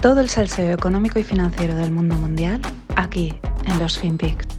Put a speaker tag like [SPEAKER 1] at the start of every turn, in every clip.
[SPEAKER 1] Todo el salseo económico y financiero del mundo mundial aquí en los FinPix.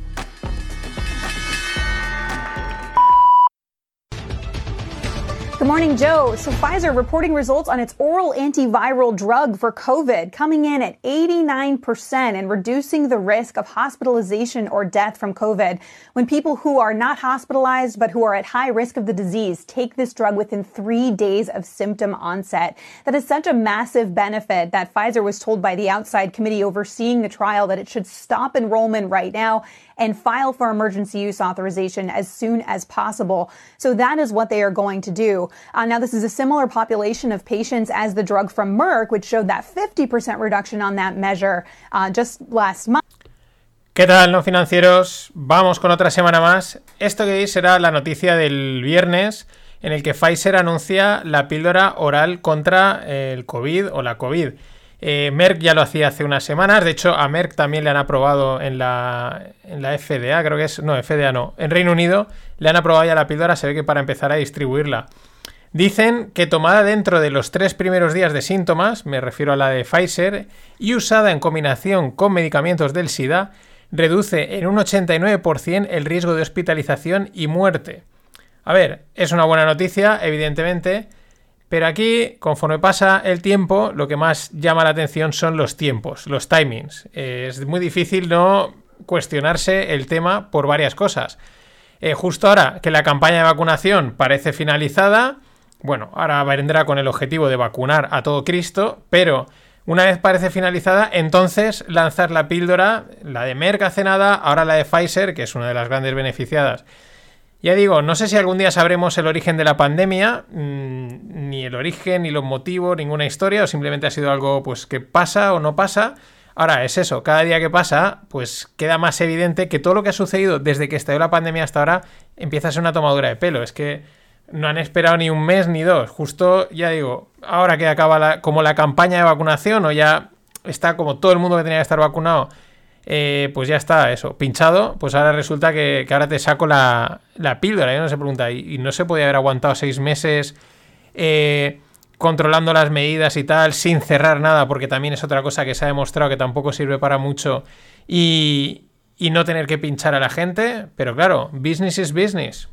[SPEAKER 2] Good morning, Joe. So Pfizer reporting results on its oral antiviral drug for COVID coming in at 89% and reducing the risk of hospitalization or death from COVID. When people who are not hospitalized but who are at high risk of the disease take this drug within three days of symptom onset. That is such a massive benefit that Pfizer was told by the outside committee overseeing the trial that it should stop enrollment right now and file for emergency use authorization as soon as possible. So that is what they are going to do. Uh, now, this is a similar population of patients as the drug from Merck, which showed that 50% reduction on that measure uh, just last month.
[SPEAKER 3] ¿Qué tal, no financieros? Vamos con otra semana más. Esto que veis será la noticia del viernes en el que Pfizer anuncia la píldora oral contra el COVID o la COVID. Eh, Merck ya lo hacía hace unas semanas, de hecho a Merck también le han aprobado en la, en la FDA, creo que es, no, FDA no, en Reino Unido le han aprobado ya la píldora, se ve que para empezar a distribuirla. Dicen que tomada dentro de los tres primeros días de síntomas, me refiero a la de Pfizer, y usada en combinación con medicamentos del SIDA, reduce en un 89% el riesgo de hospitalización y muerte. A ver, es una buena noticia, evidentemente, pero aquí, conforme pasa el tiempo, lo que más llama la atención son los tiempos, los timings. es muy difícil no cuestionarse el tema por varias cosas. Eh, justo ahora que la campaña de vacunación parece finalizada, bueno, ahora vendrá con el objetivo de vacunar a todo Cristo, pero una vez parece finalizada, entonces lanzar la píldora, la de Merck hace nada, ahora la de Pfizer, que es una de las grandes beneficiadas ya digo, no sé si algún día sabremos el origen de la pandemia, mm, ni el origen, ni los motivos, ninguna historia, o simplemente ha sido algo pues que pasa o no pasa. Ahora es eso, cada día que pasa, pues queda más evidente que todo lo que ha sucedido desde que estalló la pandemia hasta ahora empieza a ser una tomadura de pelo. Es que no han esperado ni un mes ni dos. Justo, ya digo, ahora que acaba la, como la campaña de vacunación o ya está como todo el mundo que tenía que estar vacunado eh, pues ya está, eso, pinchado, pues ahora resulta que, ahora te saco la, la píldora, y no se pregunta, ¿y, no se podía haber aguantado seis meses eh, controlando las medidas y tal, sin cerrar nada, porque también es otra cosa que se ha demostrado que tampoco sirve para mucho, y, y no tener que pinchar a la gente? Pero claro, business is business.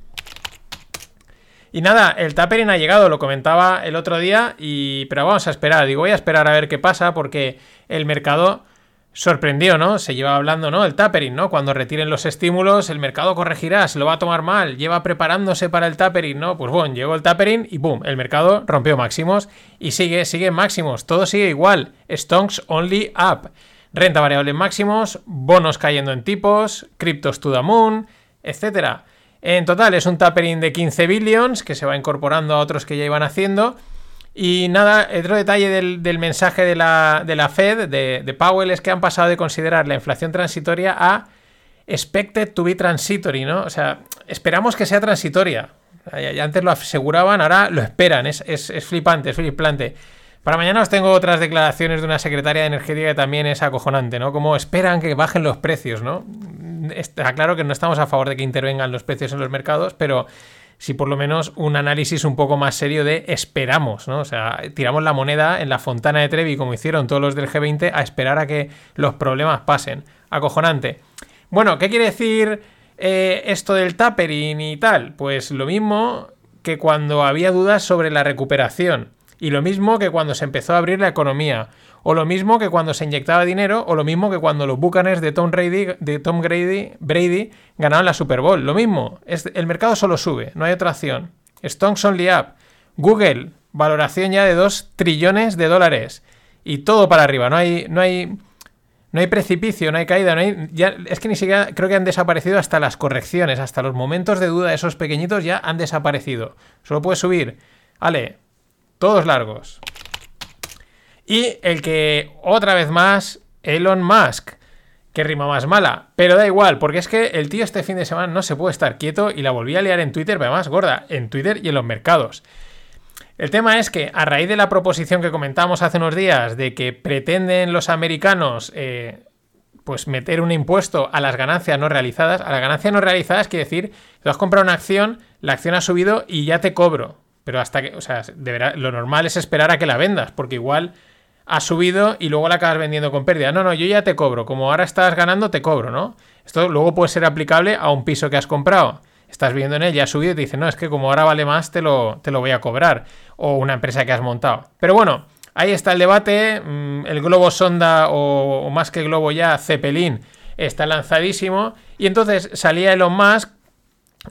[SPEAKER 3] Y nada, el tapering ha llegado, lo comentaba el otro día, y pero vamos a esperar, digo, voy a esperar a ver qué pasa, porque el mercado sorprendió, ¿no? Se lleva hablando, ¿no? El tapering, ¿no? Cuando retiren los estímulos, el mercado corregirá, se lo va a tomar mal, lleva preparándose para el tapering, ¿no? Pues bueno, llegó el tapering y boom, el mercado rompió máximos y sigue, sigue máximos, todo sigue igual. Stonks only up. Renta variable máximos, bonos cayendo en tipos, criptos to the moon, etc. En total es un tapering de 15 billions que se va incorporando a otros que ya iban haciendo y nada, otro detalle del, mensaje de la, de la Fed, de, Powell, es que han pasado de considerar la inflación transitoria a expected to be transitory, ¿no? O sea, esperamos que sea transitoria. Ya, antes lo aseguraban, ahora lo esperan. Es, es, flipante, es flipante. Para mañana os tengo otras declaraciones de una secretaria de energía que también es acojonante, ¿no? Como esperan que bajen los precios, ¿no? Está claro que no estamos a favor de que intervengan los precios en los mercados, pero si por lo menos un análisis un poco más serio de esperamos, ¿no? O sea, tiramos la moneda en la fontana de Trevi, como hicieron todos los del G20, a esperar a que los problemas pasen. Acojonante. Bueno, ¿qué quiere decir eh, esto del tapering y tal? Pues lo mismo que cuando había dudas sobre la recuperación. Y lo mismo que cuando se empezó a abrir la economía. O lo mismo que cuando se inyectaba dinero, o lo mismo que cuando los Buccaneers de Tom Brady, de Tom Brady, ganaron la Super Bowl. Lo mismo, es, el mercado solo sube, no hay otra acción. Stonks only up. Google, valoración ya de 2 trillones de dólares. Y todo para arriba, no hay, no hay, no hay precipicio, no hay caída, no hay, ya, es que ni siquiera creo que han desaparecido hasta las correcciones, hasta los momentos de duda, esos pequeñitos ya han desaparecido. Solo puede subir. Vale, todos largos. Y el que, otra vez más, Elon Musk. Que rima más mala. Pero da igual, porque es que el tío este fin de semana no se puede estar quieto y la volví a liar en Twitter, pero además gorda, en Twitter y en los mercados. El tema es que a raíz de la proposición que comentamos hace unos días de que pretenden los americanos eh, pues meter un impuesto a las ganancias no realizadas, a las ganancias no realizadas quiere decir tú has comprado una acción, la acción ha subido y ya te cobro. Pero hasta que, o sea, lo normal es esperar a que la vendas, porque igual ha subido y luego la acabas vendiendo con pérdida. No, no, yo ya te cobro. Como ahora estás ganando, te cobro, ¿no? Esto luego puede ser aplicable a un piso que has comprado. Estás viviendo en él, ya ha subido y te dice, no, es que como ahora vale más, te lo, te lo voy a cobrar. O una empresa que has montado. Pero bueno, ahí está el debate. Mm, el globo sonda, o más que globo ya, Zeppelin, está lanzadísimo. Y entonces salía Elon Musk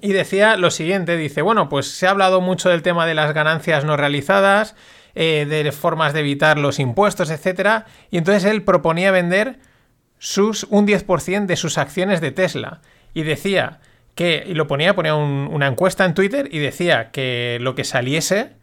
[SPEAKER 3] y decía lo siguiente, dice, bueno, pues se ha hablado mucho del tema de las ganancias no realizadas, eh, de formas de evitar los impuestos, etcétera, y entonces él proponía vender sus, un 10% de sus acciones de Tesla. Y decía que, y lo ponía, ponía una encuesta en Twitter y decía que lo que saliese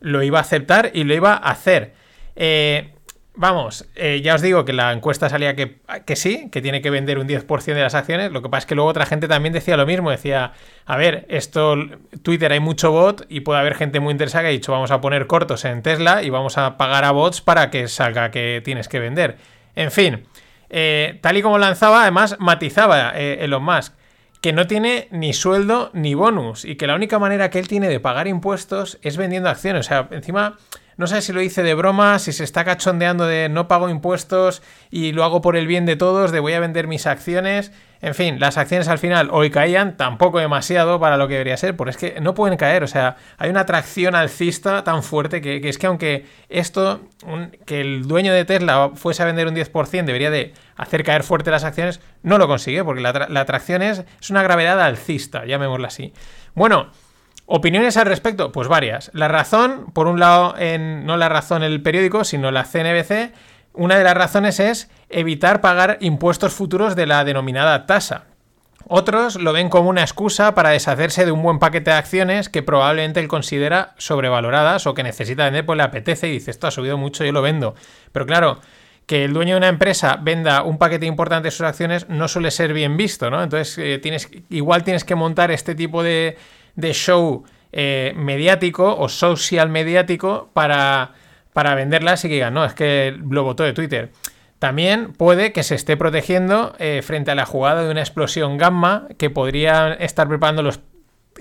[SPEAKER 3] lo iba a aceptar y lo iba a hacer. Eh, Vamos, eh, ya os digo que la encuesta salía que, que, sí, que tiene que vender un 10% de las acciones. Lo que pasa es que luego otra gente también decía lo mismo. Decía, a ver, esto, Twitter hay mucho bot y puede haber gente muy interesada que ha dicho, vamos a poner cortos en Tesla y vamos a pagar a bots para que salga que tienes que vender. En fin, eh, tal y como lanzaba, además matizaba eh, Elon Musk que no tiene ni sueldo ni bonus y que la única manera que él tiene de pagar impuestos es vendiendo acciones. O sea, encima no sé si lo hice de broma, si se está cachondeando de no pago impuestos y lo hago por el bien de todos, de voy a vender mis acciones. En fin, las acciones al final hoy caían, tampoco demasiado para lo que debería ser, porque es que no pueden caer, o sea, hay una atracción alcista tan fuerte que, es que aunque esto, que el dueño de Tesla fuese a vender un 10%, debería de hacer caer fuerte las acciones, no lo consigue, porque la, atracción es, es una gravedad alcista, llamémosla así. Bueno, ¿Opiniones al respecto? Pues varias. La razón, por un lado, no la razón el periódico, sino la CNBC, una de las razones es evitar pagar impuestos futuros de la denominada tasa. Otros lo ven como una excusa para deshacerse de un buen paquete de acciones que probablemente él considera sobrevaloradas o que necesita vender, pues le apetece y dice esto ha subido mucho, yo lo vendo. Pero claro, que el dueño de una empresa venda un paquete importante de sus acciones no suele ser bien visto, ¿no? Entonces, eh, tienes, igual tienes que montar este tipo de, de show eh, mediático o social mediático para, para venderlas y que digan, no, es que lo votó de Twitter. También puede que se esté protegiendo eh, frente a la jugada de una explosión gamma que podrían estar preparando los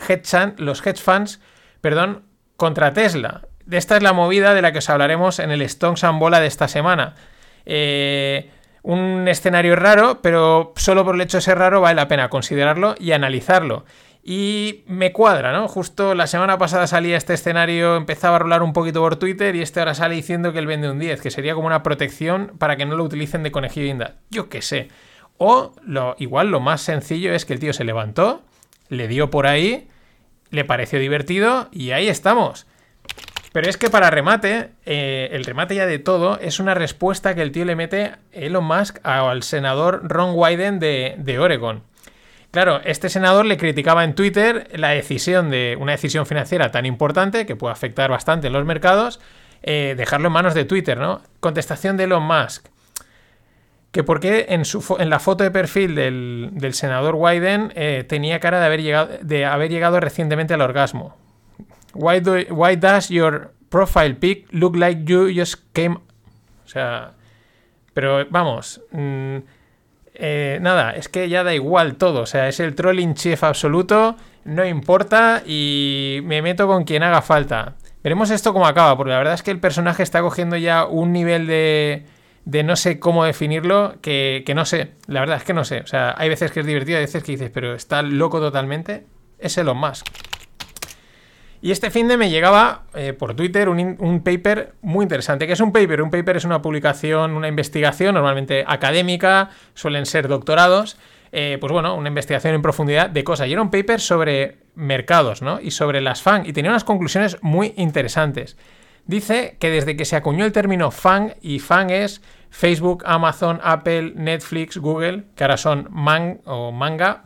[SPEAKER 3] hedge, los hedge funds perdón, contra Tesla. Esta es la movida de la que os hablaremos en el Stones and Bola de esta semana. Eh, un escenario raro, pero solo por el hecho de ser raro vale la pena considerarlo y analizarlo. Y me cuadra, ¿no? Justo la semana pasada salía este escenario, empezaba a rolar un poquito por Twitter y este ahora sale diciendo que él vende un 10, que sería como una protección para que no lo utilicen de conejillo inda. Yo qué sé. O lo, igual lo más sencillo es que el tío se levantó, le dio por ahí, le pareció divertido y ahí estamos. Pero es que para remate, eh, el remate ya de todo, es una respuesta que el tío le mete Elon Musk al senador Ron Wyden de, de Oregon. Claro, este senador le criticaba en Twitter la decisión de una decisión financiera tan importante que puede afectar bastante en los mercados, eh, dejarlo en manos de Twitter, ¿no? Contestación de Elon Musk. Que porque en, en la foto de perfil del, senador Wyden eh, tenía cara de haber, llegado, recientemente al orgasmo. Why, why does your profile pic look like you just came... O sea... Pero vamos... Mm, eh, nada, es que ya da igual todo. O sea, es el trolling chef absoluto, no importa y me meto con quien haga falta. Veremos esto cómo acaba, porque la verdad es que el personaje está cogiendo ya un nivel de, de no sé cómo definirlo, que, que, no sé. La verdad es que no sé. O sea, hay veces que es divertido, hay veces que dices, pero está loco totalmente. Es Elon Musk. Y este fin de me llegaba eh, por Twitter un, paper muy interesante. ¿Qué es un paper? Un paper es una publicación, una investigación, normalmente académica, suelen ser doctorados. Eh, pues bueno, una investigación en profundidad de cosas. Y era un paper sobre mercados, ¿no? Y sobre las FAN. Y tenía unas conclusiones muy interesantes. Dice que desde que se acuñó el término FAN, y FAN es Facebook, Amazon, Apple, Netflix, Google, que ahora son MAN o manga,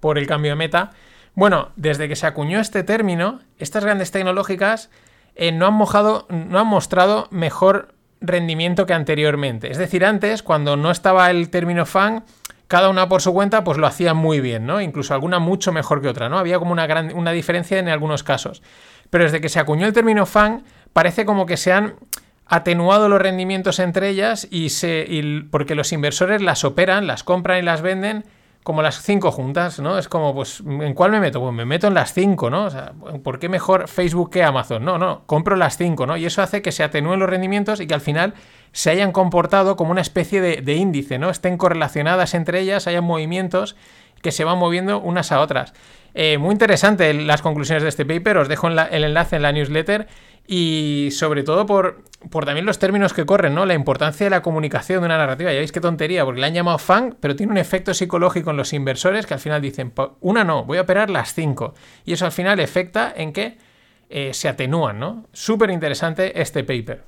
[SPEAKER 3] por el cambio de meta, bueno, desde que se acuñó este término, estas grandes tecnológicas eh, no, han mojado, no han mostrado mejor rendimiento que anteriormente. Es decir, antes, cuando no estaba el término fan, cada una por su cuenta, pues lo hacía muy bien, ¿no? Incluso alguna mucho mejor que otra, ¿no? Había como una, gran, una diferencia en algunos casos. Pero desde que se acuñó el término fan, parece como que se han atenuado los rendimientos entre ellas y se. porque los inversores las operan, las compran y las venden como las cinco juntas, ¿no? Es como, pues, ¿en cuál me meto? Pues me meto en las cinco, ¿no? O sea, ¿por qué mejor Facebook que Amazon? No, no, compro las cinco, ¿no? Y eso hace que se atenúen los rendimientos y que al final se hayan comportado como una especie de, índice, ¿no? Estén correlacionadas entre ellas, hayan movimientos que se van moviendo unas a otras. Eh, muy interesante las conclusiones de este paper, os dejo el enlace en la newsletter y sobre todo por, también los términos que corren, ¿no? La importancia de la comunicación de una narrativa. Ya veis qué tontería, porque le han llamado fan, pero tiene un efecto psicológico en los inversores que al final dicen, una no, voy a operar las cinco. Y eso al final efecta en que eh, se atenúan, ¿no? Súper interesante este paper.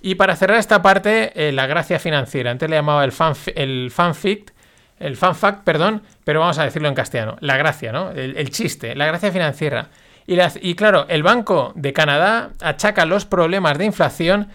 [SPEAKER 3] Y para cerrar esta parte, eh, la gracia financiera. Antes le llamaba el, fan, el fanfic, el fanfact, perdón, pero vamos a decirlo en castellano. La gracia, ¿no? el chiste, la gracia financiera. Y, claro, el Banco de Canadá achaca los problemas de inflación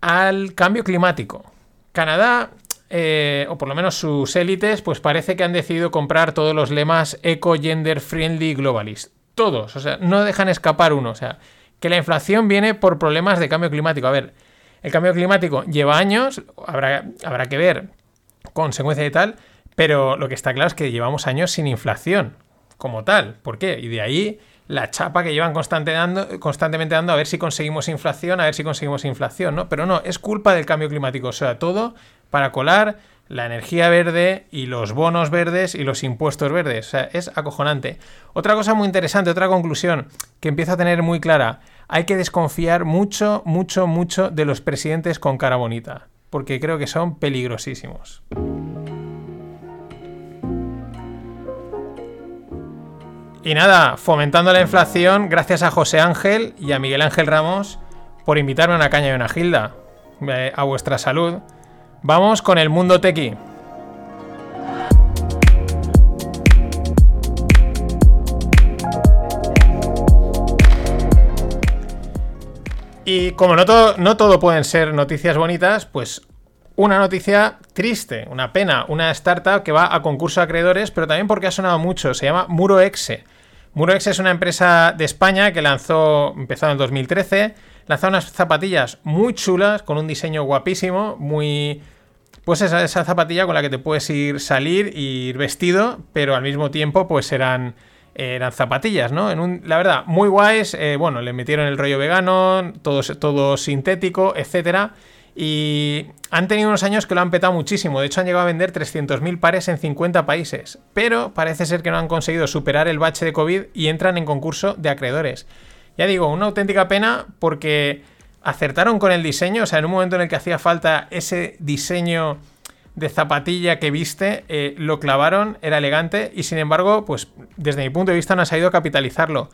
[SPEAKER 3] al cambio climático. Canadá, eh, o por lo menos sus élites, pues parece que han decidido comprar todos los lemas eco, gender, friendly, globalist. Todos, o sea, no dejan escapar uno. O sea, que la inflación viene por problemas de cambio climático. A ver, el cambio climático lleva años, habrá, habrá que ver consecuencia y tal, pero lo que está claro es que llevamos años sin inflación como tal. ¿Por qué? Y de ahí la chapa que llevan constantemente dando a ver si conseguimos inflación, a ver si conseguimos inflación, ¿no? Pero no, es culpa del cambio climático, o sea, todo para colar la energía verde y los bonos verdes y los impuestos verdes. O sea, es acojonante. Otra cosa muy interesante, otra conclusión que empiezo a tener muy clara, hay que desconfiar mucho, mucho, mucho de los presidentes con cara bonita, porque creo que son peligrosísimos. Y nada, fomentando la inflación, gracias a José Ángel y a Miguel Ángel Ramos por invitarme a una caña y una gilda. Eh, a vuestra salud. Vamos con el mundo tequi. Y como no todo, no todo pueden ser noticias bonitas, pues una noticia triste, una pena, una startup que va a concurso de acreedores, pero también porque ha sonado mucho, se llama MuroExe. Muroex es una empresa de España que lanzó, empezó en el 2013, lanzó unas zapatillas muy chulas, con un diseño guapísimo, muy... Pues esa, esa zapatilla con la que te puedes ir salir ir vestido, pero al mismo tiempo pues eran, eran zapatillas, ¿no? En un, la verdad, muy guays, eh, bueno, le metieron el rollo vegano, todo, todo sintético, etcétera. Y han tenido unos años que lo han petado muchísimo. De hecho, han llegado a vender 300.000 pares en 50 países. Pero parece ser que no han conseguido superar el bache de COVID y entran en concurso de acreedores. Ya digo, una auténtica pena porque acertaron con el diseño. O sea, en un momento en el que hacía falta ese diseño de zapatilla que viste, eh, lo clavaron, era elegante y sin embargo, pues desde mi punto de vista no ha sabido capitalizarlo.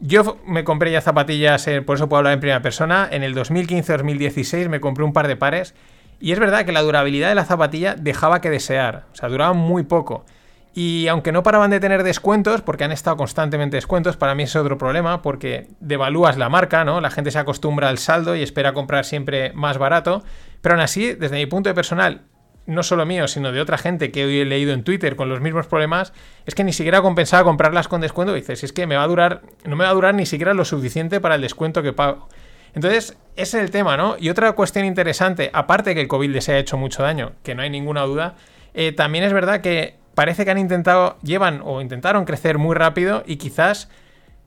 [SPEAKER 3] Yo me compré ya zapatillas, por eso puedo hablar en primera persona. En el 2015-2016 me compré un par de pares. Y es verdad que la durabilidad de la zapatilla dejaba que desear. O sea, duraban muy poco. Y aunque no paraban de tener descuentos, porque han estado constantemente descuentos, para mí es otro problema, porque devalúas la marca, ¿no? La gente se acostumbra al saldo y espera comprar siempre más barato. Pero aún así, desde mi punto de personal, no solo mío, sino de otra gente que hoy he leído en Twitter con los mismos problemas, es que ni siquiera compensaba comprarlas con descuento. Dices, es que me va a durar, no me va a durar ni siquiera lo suficiente para el descuento que pago. Entonces, ese es el tema, ¿no? Y otra cuestión interesante, aparte que el COVID les ha hecho mucho daño, que no hay ninguna duda, eh, también es verdad que parece que han intentado, llevan o intentaron crecer muy rápido y quizás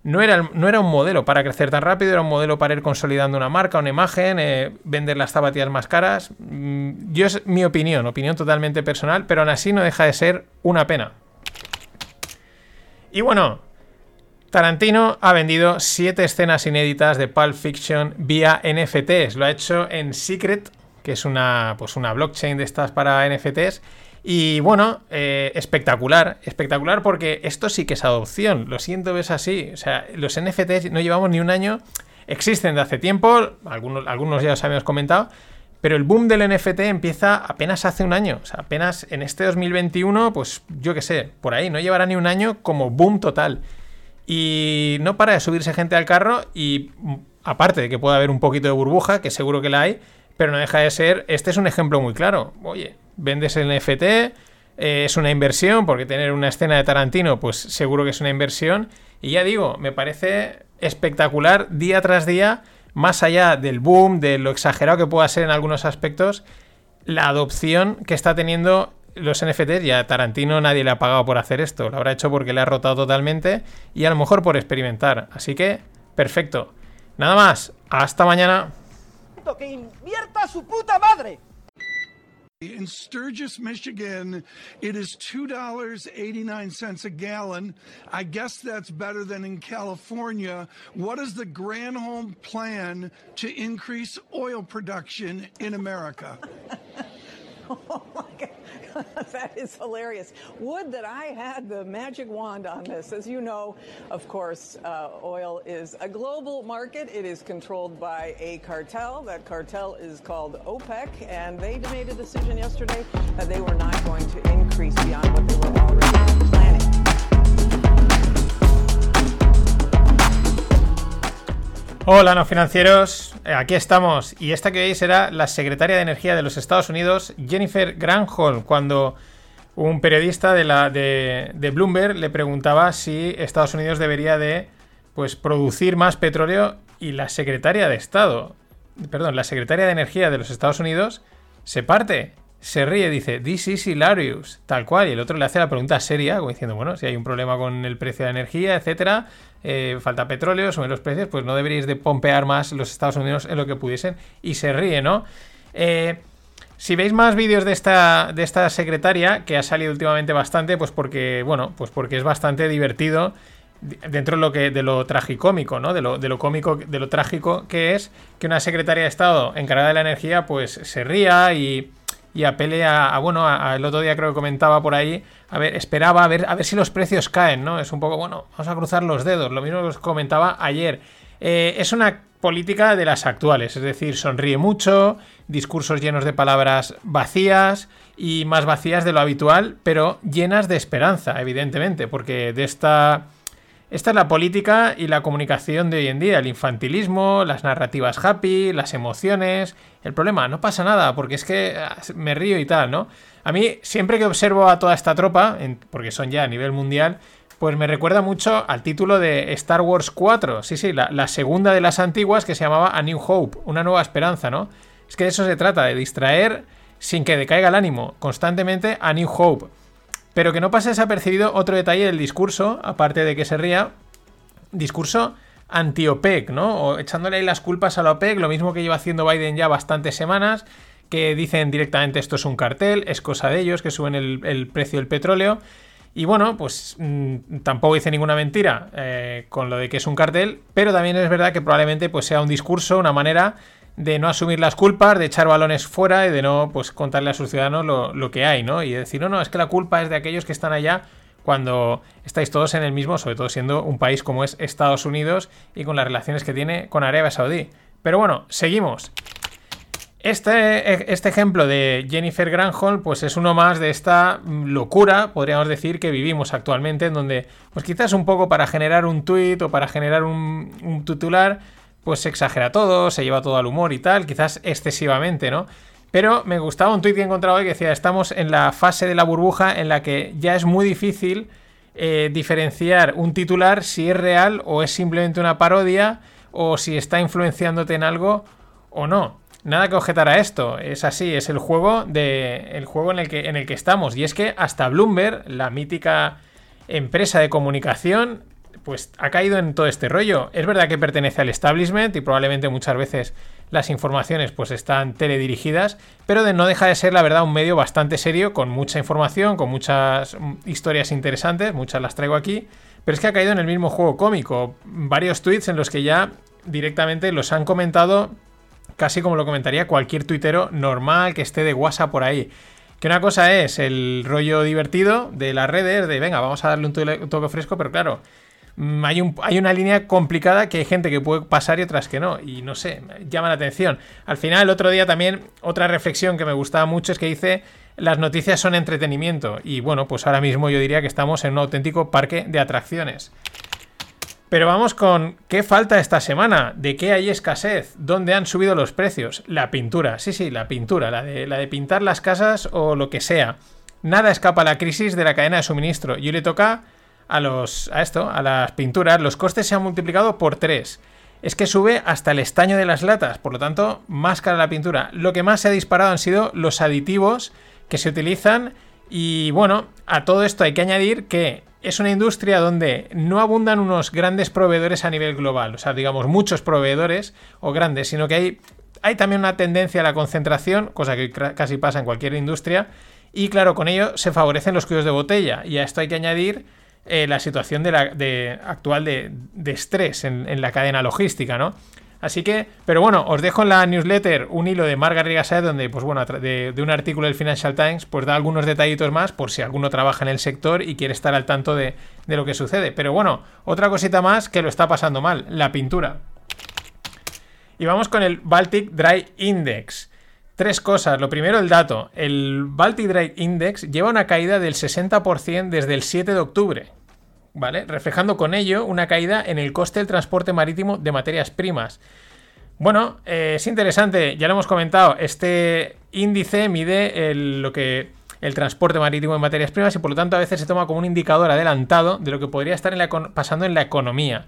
[SPEAKER 3] no era, no era un modelo para crecer tan rápido, era un modelo para ir consolidando una marca, una imagen, eh, vender las zapatillas más caras. Mm, yo es mi opinión, opinión totalmente personal, pero aún así no deja de ser una pena. Y bueno, Tarantino ha vendido siete escenas inéditas de Pulp Fiction vía NFTs. Lo ha hecho en Secret, que es una, pues una blockchain de estas para NFTs. Y bueno, eh, espectacular, espectacular porque esto sí que es adopción. Lo siento, es así. O sea, los NFTs no llevamos ni un año, existen de hace tiempo, algunos, algunos ya os habíamos comentado, pero el boom del NFT empieza apenas hace un año. O sea, apenas en este 2021, pues yo qué sé, por ahí, no llevará ni un año como boom total. Y no para de subirse gente al carro y aparte de que pueda haber un poquito de burbuja, que seguro que la hay, pero no deja de ser, este es un ejemplo muy claro. Oye, vendes el NFT, eh, es una inversión, porque tener una escena de Tarantino, pues seguro que es una inversión. Y ya digo, me parece espectacular día tras día, más allá del boom, de lo exagerado que pueda ser en algunos aspectos, la adopción que está teniendo los NFTs ya Tarantino nadie le ha pagado por hacer esto. Lo habrá hecho porque le ha rotado totalmente y a lo mejor por experimentar. Así que, perfecto. Nada más. Hasta mañana.
[SPEAKER 4] Que invierta su puta madre.
[SPEAKER 5] In Sturgis, Michigan, it is $2.89 a gallon. I guess that's better than in California. What is the Granholm plan to increase oil production in America?
[SPEAKER 6] Oh my God. that is hilarious. Would that I had the magic wand on this. As you know, of course, uh, oil is a global market. It is controlled by a cartel. That cartel is called OPEC, and they made a decision yesterday that they were not going to increase beyond what they were already
[SPEAKER 3] Hola, no financieros. Eh, aquí estamos. Y esta que veis era la secretaria de Energía de los Estados Unidos, Jennifer Granholm, cuando un periodista de, la, de, de Bloomberg le preguntaba si Estados Unidos debería de pues, producir más petróleo y la secretaria de Estado, perdón, la secretaria de Energía de los Estados Unidos se parte se ríe, dice, This is hilarious, tal cual, y el otro le hace la pregunta seria, como diciendo, bueno, si hay un problema con el precio de la energía, etcétera, eh, falta petróleo, suben los precios, pues no deberíais de pompear más los Estados Unidos en lo que pudiesen, y se ríe, ¿no? Eh, si veis más vídeos de esta, de esta secretaria, que ha salido últimamente bastante, pues porque, bueno, pues porque es bastante divertido dentro de lo que de lo tragicómico, ¿no? De lo, de lo cómico, de lo trágico que es que una secretaria de Estado encargada de la energía, pues se ría y y apele a, bueno, el otro día creo que comentaba por ahí, a ver, esperaba a ver, a ver si los precios caen, ¿no? Es un poco, bueno, vamos a cruzar los dedos, lo mismo que os comentaba ayer. Eh, es una política de las actuales, es decir, sonríe mucho, discursos llenos de palabras vacías y más vacías de lo habitual, pero llenas de esperanza, evidentemente, porque de esta esta es la política y la comunicación de hoy en día, el infantilismo, las narrativas happy, las emociones. El problema, no pasa nada, porque es que ah, me río y tal, ¿no? A mí, siempre que observo a toda esta tropa, porque son ya a nivel mundial, pues me recuerda mucho al título de Star Wars 4, sí, sí, la, la segunda de las antiguas que se llamaba A New Hope, una nueva esperanza, ¿no? Es que de eso se trata, de distraer sin que decaiga el ánimo constantemente a New Hope. Pero que no pase desapercibido otro detalle del discurso, aparte de que se ría, discurso anti-OPEC, ¿no? O echándole ahí las culpas a la OPEC, lo mismo que lleva haciendo Biden ya bastantes semanas, que dicen directamente esto es un cartel, es cosa de ellos, que suben el, precio del petróleo. Y bueno, pues mm, tampoco dice ninguna mentira eh, con lo de que es un cartel, pero también es verdad que probablemente pues, sea un discurso, una manera de no asumir las culpas, de echar balones fuera y de no pues contarle a sus ciudadanos lo, que hay, ¿no? Y decir, no, no, es que la culpa es de aquellos que están allá cuando estáis todos en el mismo, sobre todo siendo un país como es Estados Unidos y con las relaciones que tiene con Arabia Saudí. Pero bueno, seguimos. Este, este ejemplo de Jennifer Granholm, pues es uno más de esta locura, podríamos decir, que vivimos actualmente, en donde, pues quizás un poco para generar un tweet o para generar un, un titular, pues se exagera todo, se lleva todo al humor y tal, quizás excesivamente, ¿no? Pero me gustaba un tuit que he encontrado hoy que decía, estamos en la fase de la burbuja en la que ya es muy difícil eh, diferenciar un titular si es real o es simplemente una parodia o si está influenciándote en algo o no. Nada que objetar a esto, es así, es el juego de el juego en el que en el que estamos y es que hasta Bloomberg, la mítica empresa de comunicación, pues ha caído en todo este rollo. Es verdad que pertenece al establishment y probablemente muchas veces las informaciones pues están teledirigidas, pero no deja de ser la verdad un medio bastante serio, con mucha información, con muchas mm, historias interesantes, muchas las traigo aquí, pero es que ha caído en el mismo juego cómico. Varios tweets en los que ya directamente los han comentado casi como lo comentaría cualquier tuitero normal que esté de WhatsApp por ahí. Que una cosa es el rollo divertido de las redes, de venga, vamos a darle un toque fresco, pero claro, hay, un, hay, una línea complicada que hay gente que puede pasar y otras que no. Y no sé, llama la atención. Al final, el otro día también, otra reflexión que me gustaba mucho es que dice, las noticias son entretenimiento. Y bueno, pues ahora mismo yo diría que estamos en un auténtico parque de atracciones. Pero vamos con qué falta esta semana, de qué hay escasez, dónde han subido los precios, la pintura, sí, sí, la pintura, la de, la de pintar las casas o lo que sea. Nada escapa a la crisis de la cadena de suministro y hoy le toca a, los, a esto, a las pinturas, los costes se han multiplicado por 3. Es que sube hasta el estaño de las latas, por lo tanto, más cara la pintura. Lo que más se ha disparado han sido los aditivos que se utilizan Y bueno, a todo esto hay que añadir que es una industria donde no abundan unos grandes proveedores a nivel global, o sea, digamos, muchos proveedores o grandes, sino que hay, hay también una tendencia a la concentración, cosa que casi pasa en cualquier industria, y claro, con ello se favorecen los cuellos de botella, y a esto hay que añadir eh, la situación de la, de, actual de, estrés en, en, la cadena logística, ¿no? Así que, pero bueno, os dejo en la newsletter un hilo de Margaret Rigasaet donde, pues bueno, de, un artículo del Financial Times, pues da algunos detallitos más por si alguno trabaja en el sector y quiere estar al tanto de, de lo que sucede. Pero bueno, otra cosita más que lo está pasando mal, la pintura. Y vamos con el Baltic Dry Index. Tres cosas. Lo primero, el dato. El Baltic Dry Index lleva una caída del 60% desde el 7 de octubre. ¿vale? Reflejando con ello una caída en el coste del transporte marítimo de materias primas. Bueno, eh, es interesante, ya lo hemos comentado, este índice mide el, lo que el transporte marítimo de materias primas y por lo tanto a veces se toma como un indicador adelantado de lo que podría estar pasando en la economía.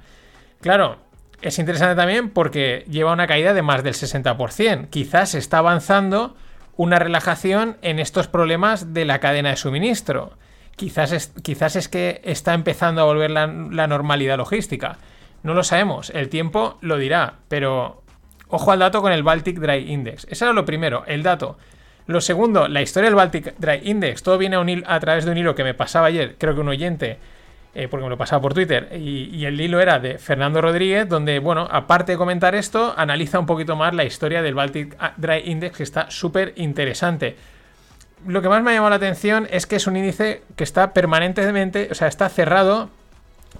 [SPEAKER 3] Claro, es interesante también porque lleva una caída de más del 60%. Quizás está avanzando una relajación en estos problemas de la cadena de suministro. Quizás es, quizás es que está empezando a volver la, normalidad logística. No lo sabemos, el tiempo lo dirá, pero ojo al dato con el Baltic Dry Index. Eso era lo primero, el dato. Lo segundo, la historia del Baltic Dry Index. Todo viene a, a través de un hilo que me pasaba ayer, creo que un oyente, eh, porque me lo pasaba por Twitter, y, el hilo era de Fernando Rodríguez, donde, bueno, aparte de comentar esto, analiza un poquito más la historia del Baltic Dry Index, que está súper interesante lo que más me ha llamado la atención es que es un índice que está permanentemente, o sea, está cerrado,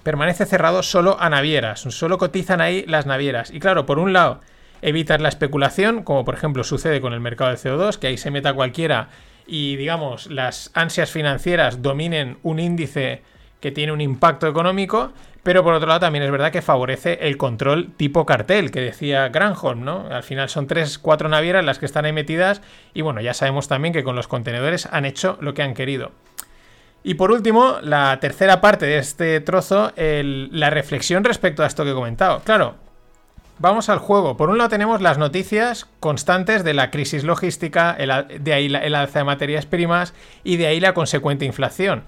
[SPEAKER 3] permanece cerrado solo a navieras, solo cotizan ahí las navieras. Y claro, por un lado, evitar la especulación, como por ejemplo sucede con el mercado de CO2, que ahí se meta cualquiera y digamos las ansias financieras dominen un índice que tiene un impacto económico, pero por otro lado también es verdad que favorece el control tipo cartel, que decía Granholm, ¿no? Al final son tres, cuatro navieras las que están ahí metidas y bueno, ya sabemos también que con los contenedores han hecho lo que han querido. Y por último, la tercera parte de este trozo, la reflexión respecto a esto que he comentado. Claro, vamos al juego. Por un lado tenemos las noticias constantes de la crisis logística, de ahí el alza de materias primas y de ahí la consecuente inflación.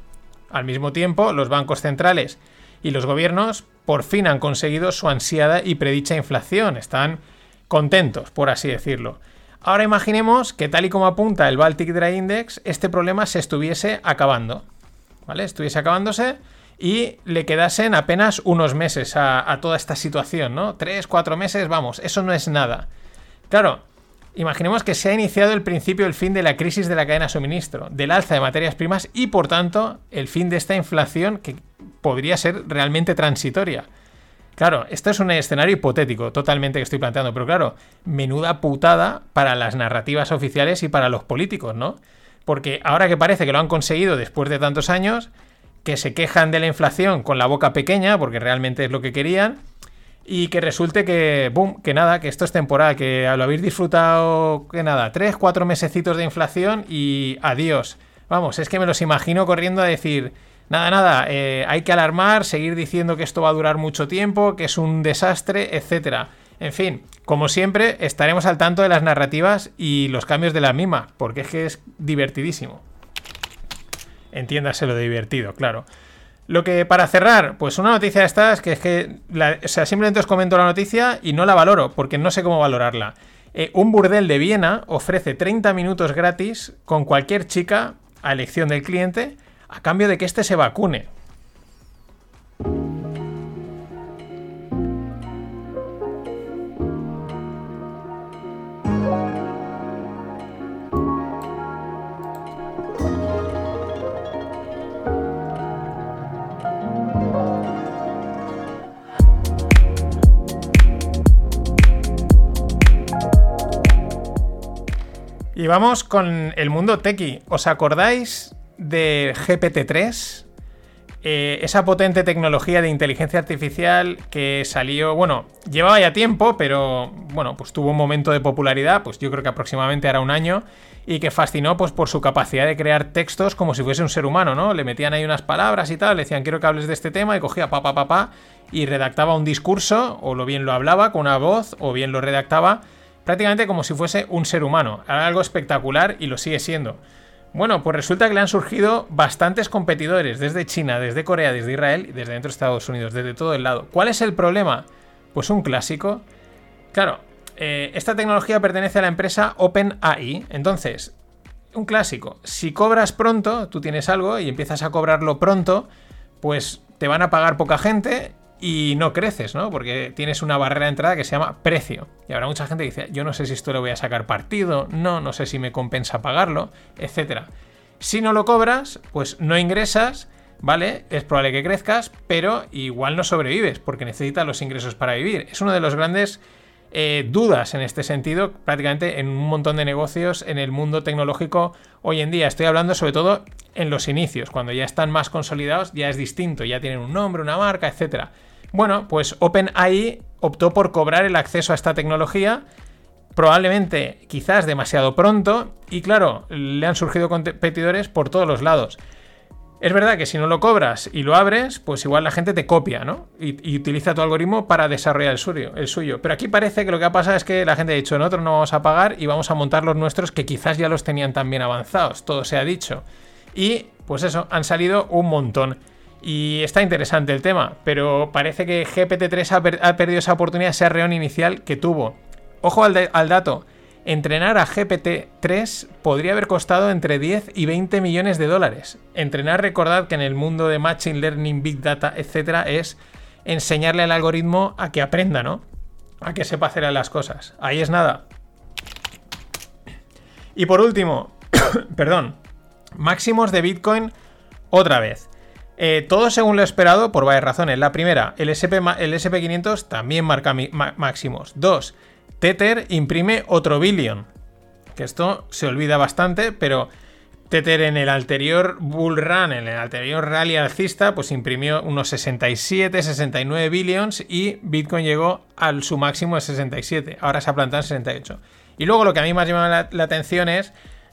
[SPEAKER 3] Al mismo tiempo, los bancos centrales y los gobiernos por fin han conseguido su ansiada y predicha inflación. Están contentos, por así decirlo. Ahora imaginemos que tal y como apunta el Baltic Dry Index, este problema se estuviese acabando. ¿Vale? Estuviese acabándose y le quedasen apenas unos meses a, a toda esta situación, ¿no? Tres, cuatro meses, vamos, eso no es nada. Claro, Imaginemos que se ha iniciado el principio del fin de la crisis de la cadena de suministro, del alza de materias primas y por tanto el fin de esta inflación que podría ser realmente transitoria. Claro, esto es un escenario hipotético totalmente que estoy planteando, pero claro, menuda putada para las narrativas oficiales y para los políticos, ¿no? Porque ahora que parece que lo han conseguido después de tantos años, que se quejan de la inflación con la boca pequeña, porque realmente es lo que querían, y que resulte que, boom, que nada, que esto es temporal, que lo habéis disfrutado, que nada, tres, cuatro mesecitos de inflación y adiós. Vamos, es que me los imagino corriendo a decir, nada, nada, eh, hay que alarmar, seguir diciendo que esto va a durar mucho tiempo, que es un desastre, etcétera. En fin, como siempre, estaremos al tanto de las narrativas y los cambios de la misma, porque es que es divertidísimo. Entiéndase lo de divertido, claro. Lo que para cerrar, pues una noticia de estas que es que, o sea, simplemente os comento la noticia y no la valoro, porque no sé cómo valorarla. Eh, un burdel de Viena ofrece 30 minutos gratis con cualquier chica a elección del cliente a cambio de que éste se vacune. Y vamos con el mundo tequi. ¿Os acordáis de GPT-3? Eh, esa potente tecnología de inteligencia artificial que salió, bueno, llevaba ya tiempo, pero bueno, pues tuvo un momento de popularidad, pues yo creo que aproximadamente era un año, y que fascinó pues por su capacidad de crear textos como si fuese un ser humano, ¿no? Le metían ahí unas palabras y tal, le decían quiero que hables de este tema, y cogía pa pa pa pa, y redactaba un discurso, o lo bien lo hablaba con una voz, o bien lo redactaba prácticamente como si fuese un ser humano. Algo espectacular y lo sigue siendo. Bueno, pues resulta que le han surgido bastantes competidores desde China, desde Corea, desde Israel y desde dentro de Estados Unidos, desde todo el lado. ¿Cuál es el problema? Pues un clásico. Claro, eh, esta tecnología pertenece a la empresa OpenAI. Entonces, un clásico. Si cobras pronto, tú tienes algo y empiezas a cobrarlo pronto, pues te van a pagar poca gente y no creces, ¿no? Porque tienes una barrera de entrada que se llama precio. Y habrá mucha gente que dice, yo no sé si esto le voy a sacar partido, no, no sé si me compensa pagarlo, etc. Si no lo cobras, pues no ingresas, ¿vale? Es probable que crezcas, pero igual no sobrevives, porque necesitas los ingresos para vivir. Es uno de los grandes eh, dudas en este sentido, prácticamente en un montón de negocios en el mundo tecnológico hoy en día. Estoy hablando sobre todo en los inicios, cuando ya están más consolidados, ya es distinto, ya tienen un nombre, una marca, etcétera. Bueno, pues OpenAI optó por cobrar el acceso a esta tecnología, probablemente quizás demasiado pronto, y claro, le han surgido competidores por todos los lados. Es verdad que si no lo cobras y lo abres, pues igual la gente te copia, ¿no? Y, utiliza tu algoritmo para desarrollar el suyo, el suyo. Pero aquí parece que lo que ha pasado es que la gente ha dicho, nosotros no vamos a pagar y vamos a montar los nuestros que quizás ya los tenían también avanzados, todo se ha dicho. Y pues eso, han salido un montón. Y está interesante el tema, pero parece que GPT-3 ha, perdido esa oportunidad, ese reón inicial que tuvo. Ojo al, al dato, entrenar a GPT-3 podría haber costado entre 10 y 20 millones de dólares. Entrenar, recordad que en el mundo de Machine Learning, Big Data, etc., es enseñarle al algoritmo a que aprenda, ¿no? A que sepa hacer las cosas. Ahí es nada. Y por último, perdón, máximos de Bitcoin otra vez. Eh, todo según lo esperado por varias razones. La primera, el, SP, el SP500 también marca máximos. Dos, Tether imprime otro billion. Que esto se olvida bastante, pero Tether en el anterior bull run, en el anterior rally alcista, pues imprimió unos 67, 69 billions y Bitcoin llegó al su máximo de 67. Ahora se ha plantado en 68. Y luego lo que a mí más llama la, la atención es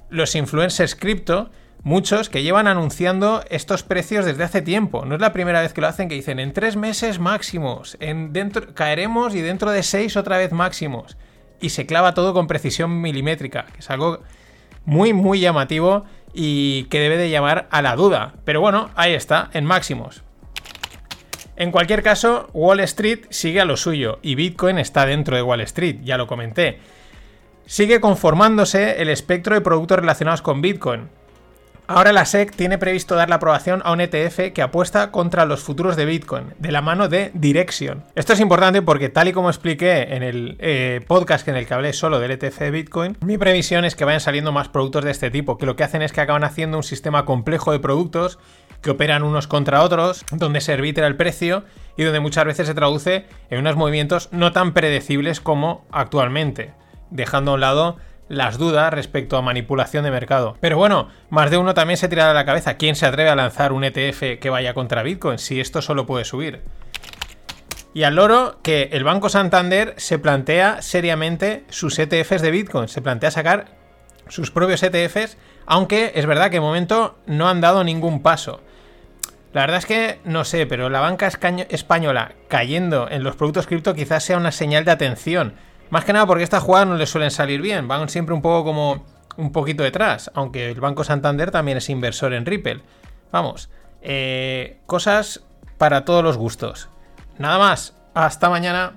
[SPEAKER 3] los influencers cripto muchos que llevan anunciando estos precios desde hace tiempo. No es la primera vez que lo hacen, que dicen en tres meses máximos, en dentro, caeremos y dentro de seis otra vez máximos. Y se clava todo con precisión milimétrica, que es algo muy, muy llamativo y que debe de llamar a la duda. Pero bueno, ahí está, en máximos. En cualquier caso, Wall Street sigue a lo suyo y Bitcoin está dentro de Wall Street, ya lo comenté. Sigue conformándose el espectro de productos relacionados con Bitcoin, Ahora la SEC tiene previsto dar la aprobación a un ETF que apuesta contra los futuros de Bitcoin, de la mano de Direction. Esto es importante porque tal y como expliqué en el eh, podcast en el que hablé solo del ETF de Bitcoin, mi previsión es que vayan saliendo más productos de este tipo, que lo que hacen es que acaban haciendo un sistema complejo de productos que operan unos contra otros, donde se arbitra el precio y donde muchas veces se traduce en unos movimientos no tan predecibles como actualmente, dejando a un lado las dudas respecto a manipulación de mercado. Pero bueno, más de uno también se tirará la cabeza. ¿Quién se atreve a lanzar un ETF que vaya contra Bitcoin si esto solo puede subir? Y al loro que el Banco Santander se plantea seriamente sus ETFs de Bitcoin, se plantea sacar sus propios ETFs, aunque es verdad que de momento no han dado ningún paso. La verdad es que no sé, pero la banca española cayendo en los productos cripto quizás sea una señal de atención más que nada porque estas jugadas no les suelen salir bien, van siempre un poco como un poquito detrás, aunque el Banco Santander también es inversor en Ripple. Vamos, eh, cosas para todos los gustos. Nada más, hasta mañana.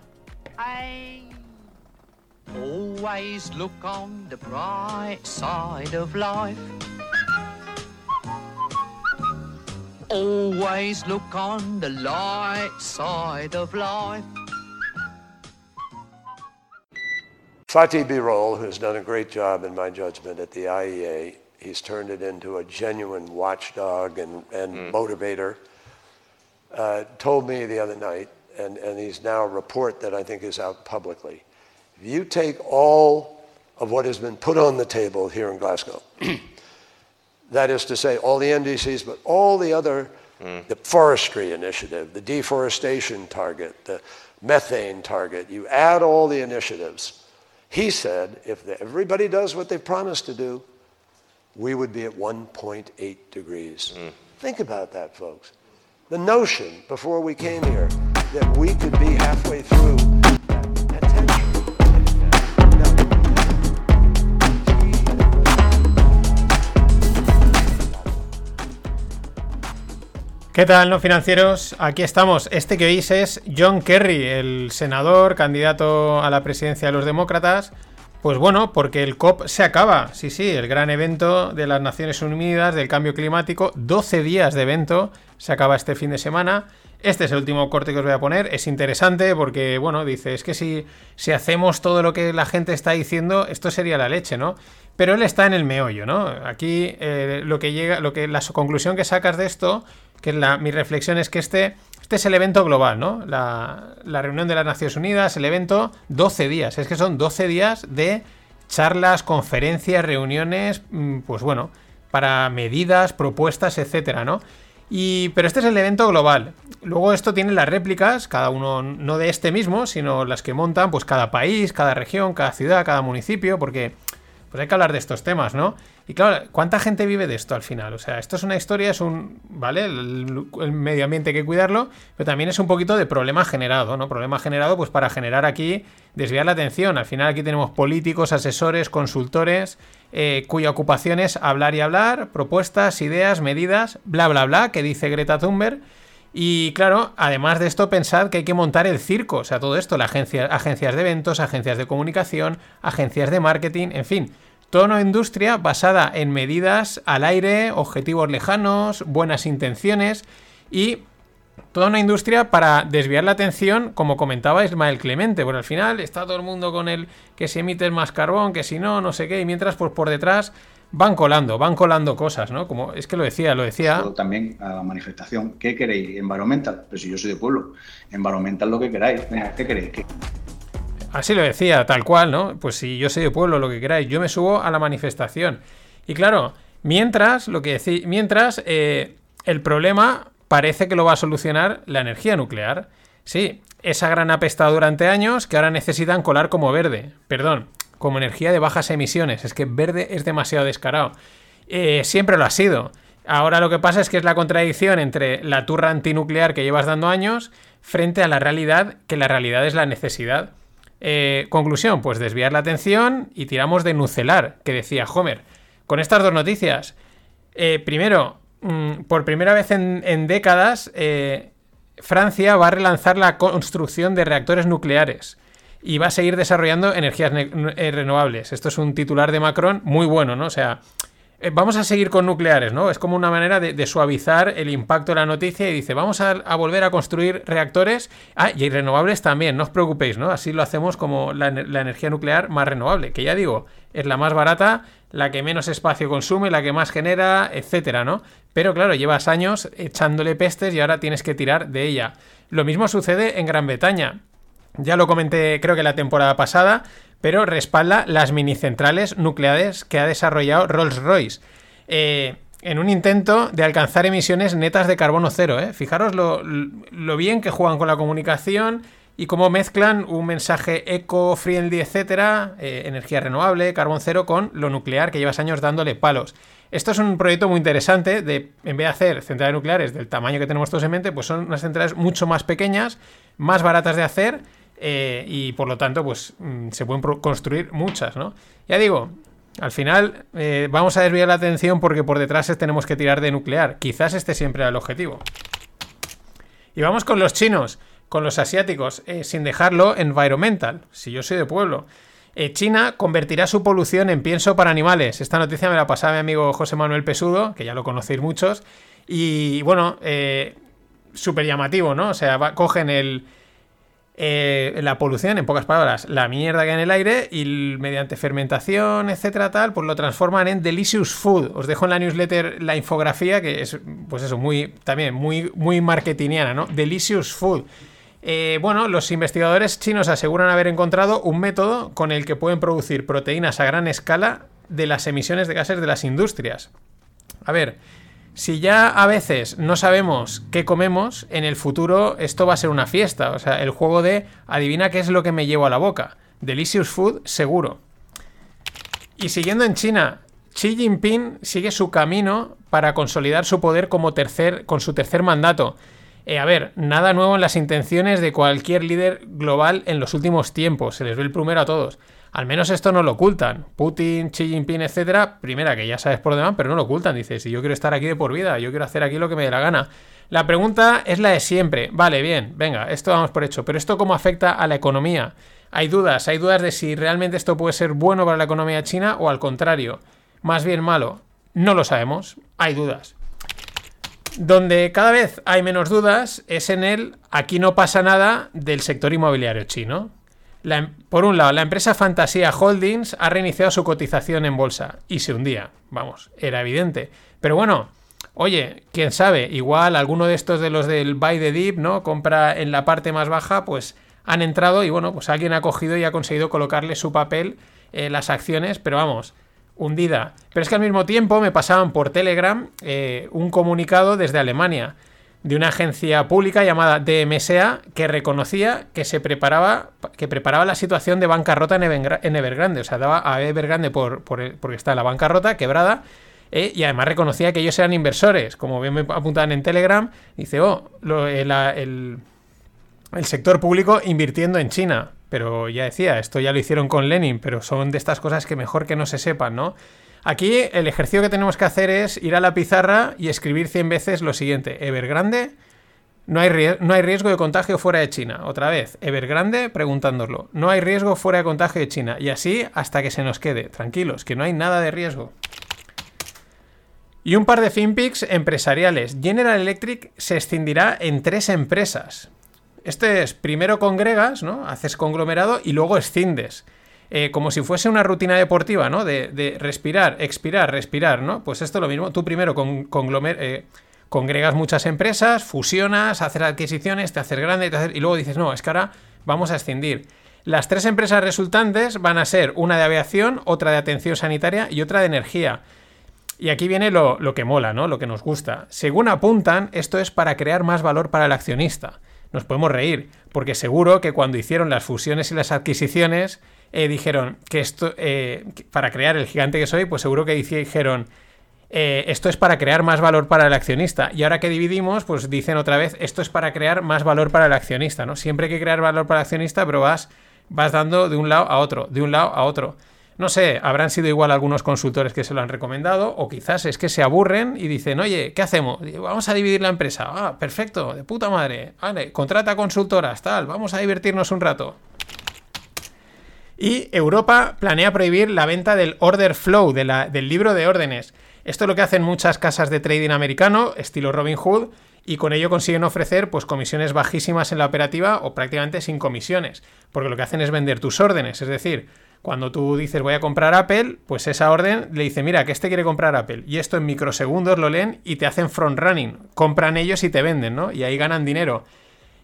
[SPEAKER 3] Always look on the light side of life.
[SPEAKER 7] Fatih Birol, who's done a great job, in my judgment, at the IEA, he's turned it into a genuine watchdog and, and mm. motivator, uh, told me the other night, and, and he's now a report that I think is out publicly. If you take all of what has been put on the table here in Glasgow, that is to say, all the NDCs, but all the other, mm. the forestry initiative, the deforestation target, the methane target, you add all the initiatives, he said if everybody does what they promised to do, we would be at 1.8 degrees. Mm. Think about that, folks. The notion before we came here that we could be halfway through
[SPEAKER 3] ¿Qué tal, no financieros? Aquí estamos. Este que oís es John Kerry, el senador, candidato a la presidencia de los demócratas. Pues bueno, porque el COP se acaba. Sí, sí, el gran evento de las Naciones Unidas del cambio climático. 12 días de evento. Se acaba este fin de semana. Este es el último corte que os voy a poner. Es interesante porque, bueno, dice, es que si, si hacemos todo lo que la gente está diciendo, esto sería la leche, ¿no? Pero él está en el meollo, ¿no? Aquí eh, lo que llega, lo que la conclusión que sacas de esto que la, mi reflexión es que este, este es el evento global, ¿no? La, reunión de las Naciones Unidas, el evento, 12 días. Es que son 12 días de charlas, conferencias, reuniones, mm, pues bueno, para medidas, propuestas, etcétera, ¿no? Y, pero este es el evento global. Luego esto tiene las réplicas, cada uno no de este mismo, sino las que montan pues cada país, cada región, cada ciudad, cada municipio, porque pues hay que hablar de estos temas, ¿no? Y claro, ¿cuánta gente vive de esto al final? O sea, esto es una historia, es un, ¿vale? El, medio ambiente hay que cuidarlo, pero también es un poquito de problema generado, ¿no? Problema generado pues para generar aquí, desviar la atención. Al final aquí tenemos políticos, asesores, consultores, eh, cuya ocupación es hablar y hablar, propuestas, ideas, medidas, bla, bla, bla, que dice Greta Thunberg. Y claro, además de esto, pensad que hay que montar el circo, o sea, todo esto, la agencia, agencias de eventos, agencias de comunicación, agencias de marketing, en fin, Toda una industria basada en medidas al aire, objetivos lejanos, buenas intenciones y toda una industria para desviar la atención, como comentaba Ismael Clemente, porque al final está todo el mundo con el que se emite más carbón, que si no, no sé qué, y mientras pues por detrás van colando, van colando cosas, ¿no? Como es que lo decía, lo decía.
[SPEAKER 8] También a la manifestación, ¿qué queréis? Environmental, pero si yo soy de pueblo, environmental lo que queráis, ¿qué queréis?
[SPEAKER 3] Así lo decía, tal cual, ¿no? Pues si yo soy de pueblo, lo que queráis, yo me subo a la manifestación. Y claro, mientras, lo que decía, mientras eh, el problema parece que lo va a solucionar la energía nuclear. Sí, esa gran apestado durante años que ahora necesitan colar como verde. Perdón, como energía de bajas emisiones. Es que verde es demasiado descarado. Eh, siempre lo ha sido. Ahora lo que pasa es que es la contradicción entre la turra antinuclear que llevas dando años frente a la realidad, que la realidad es la necesidad. Eh, conclusión, pues desviar la atención y tiramos de nucelar, que decía Homer. Con estas dos noticias, eh, primero, mm, por primera vez en, décadas, Francia va a relanzar la construcción de reactores nucleares y va a seguir desarrollando energías renovables. Esto es un titular de Macron muy bueno, ¿no? O sea, eh, vamos a seguir con nucleares, ¿no? Es como una manera de, suavizar el impacto de la noticia y dice, vamos a, volver a construir reactores. Ah, y renovables también, no os preocupéis, ¿no? Así lo hacemos como la, energía nuclear más renovable, que ya digo, es la más barata, la que menos espacio consume, la que más genera, etcétera, ¿no? Pero claro, llevas años echándole pestes y ahora tienes que tirar de ella. Lo mismo sucede en Gran Bretaña. Ya lo comenté creo que la temporada pasada, pero respalda las mini centrales nucleares que ha desarrollado Rolls-Royce. Eh, en un intento de alcanzar emisiones netas de carbono cero. ¿eh? Fijaros lo, bien que juegan con la comunicación y cómo mezclan un mensaje eco-friendly, etcétera, eh, energía renovable, carbón cero, con lo nuclear que llevas años dándole palos. Esto es un proyecto muy interesante de, en vez de hacer centrales nucleares del tamaño que tenemos todos en mente, pues son unas centrales mucho más pequeñas, más baratas de hacer eh, y por lo tanto, pues mm, se pueden construir muchas, ¿no? Ya digo, al final eh, vamos a desviar la atención porque por detrás tenemos que tirar de nuclear. Quizás este siempre era el objetivo. Y vamos con los chinos, con los asiáticos, eh, sin dejarlo environmental, si yo soy de pueblo. China convertirá su polución en pienso para animales. Esta noticia me la pasaba mi amigo José Manuel Pesudo, que ya lo conocéis muchos. Y bueno, súper llamativo, ¿no? O sea, cogen el, eh, la polución, en pocas palabras, la mierda que hay en el aire y mediante fermentación, etcétera, tal, pues lo transforman en delicious food. Os dejo en la newsletter la infografía que es, pues eso, muy, también muy, muy marketingiana, ¿no? Delicious food. Eh, bueno, los investigadores chinos aseguran haber encontrado un método con el que pueden producir proteínas a gran escala de las emisiones de gases de las industrias. A ver, si ya a veces no sabemos qué comemos, en el futuro esto va a ser una fiesta. O sea, el juego de adivina qué es lo que me llevo a la boca. Delicious Food, seguro. Y siguiendo en China, Xi Jinping sigue su camino para consolidar su poder como tercer, con su tercer mandato. Eh, a ver, nada nuevo en las intenciones de cualquier líder global en los últimos tiempos. Se les ve el primero a todos. Al menos esto no lo ocultan. Putin, Xi Jinping, etcétera, primera que ya sabes por demás, pero no lo ocultan. Dices, si yo quiero estar aquí de por vida, yo quiero hacer aquí lo que me dé la gana. La pregunta es la de siempre. Vale, bien, venga, esto vamos por hecho. Pero ¿esto cómo afecta a la economía? Hay dudas, hay dudas de si realmente esto puede ser bueno para la economía china o al contrario, más bien malo. No lo sabemos, hay dudas. Donde cada vez hay menos dudas es en el aquí no pasa nada del sector inmobiliario chino. La, por un lado, la empresa Fantasía Holdings ha reiniciado su cotización en bolsa y se hundía. Vamos, era evidente. Pero bueno, oye, quién sabe, igual alguno de estos de los del buy the dip, ¿no? Compra en la parte más baja, pues han entrado y bueno, pues alguien ha cogido y ha conseguido colocarle su papel en las acciones, pero vamos, hundida. Pero es que al mismo tiempo me pasaban por Telegram eh, un comunicado desde Alemania de una agencia pública llamada DMSA que reconocía que se preparaba que preparaba la situación de bancarrota en, Evergrande, o sea, daba a Evergrande por, porque está la bancarrota, quebrada, eh, y además reconocía que ellos eran inversores, como bien me apuntaban en Telegram, dice, oh, eh, el, el sector público invirtiendo en China. Pero ya decía, esto ya lo hicieron con Lenin, pero son de estas cosas que mejor que no se sepan, ¿no? Aquí el ejercicio que tenemos que hacer es ir a la pizarra y escribir 100 veces lo siguiente. Evergrande, no hay, no hay riesgo de contagio fuera de China. Otra vez, Evergrande preguntándolo. No hay riesgo fuera de contagio de China. Y así hasta que se nos quede. Tranquilos, que no hay nada de riesgo. Y un par de FinPix empresariales. General Electric se escindirá en tres empresas. Este es primero congregas, ¿no? Haces conglomerado y luego escindes. Eh, como si fuese una rutina deportiva, ¿no? De, respirar, expirar, respirar, ¿no? Pues esto es lo mismo. Tú primero con, eh, congregas muchas empresas, fusionas, haces adquisiciones, te haces grande y luego dices, no, es que ahora vamos a escindir. Las tres empresas resultantes van a ser una de aviación, otra de atención sanitaria y otra de energía. Y aquí viene lo que mola, ¿no? Lo que nos gusta. Según apuntan, esto es para crear más valor para el accionista nos podemos reír, porque seguro que cuando hicieron las fusiones y las adquisiciones, eh, dijeron que esto, eh, para crear el gigante que soy, pues seguro que dijeron, eh, esto es para crear más valor para el accionista. Y ahora que dividimos, pues dicen otra vez, esto es para crear más valor para el accionista, ¿no? Siempre hay que crear valor para el accionista, pero vas, vas dando de un lado a otro, de un lado a otro. No sé, habrán sido igual algunos consultores que se lo han recomendado, o quizás es que se aburren y dicen, oye, ¿qué hacemos? Vamos a dividir la empresa. Ah, perfecto, de puta madre. Vale, contrata consultoras, tal, vamos a divertirnos un rato. Y Europa planea prohibir la venta del order flow, del libro de órdenes. Esto es lo que hacen muchas casas de trading americano, estilo Robin Hood, y con ello consiguen ofrecer pues comisiones bajísimas en la operativa o prácticamente sin comisiones, porque lo que hacen es vender tus órdenes, es decir, cuando tú dices voy a comprar Apple, pues esa orden le dice, mira, que este quiere comprar Apple. Y esto en microsegundos lo leen y te hacen front running. Compran ellos y te venden, ¿no? Y ahí ganan dinero.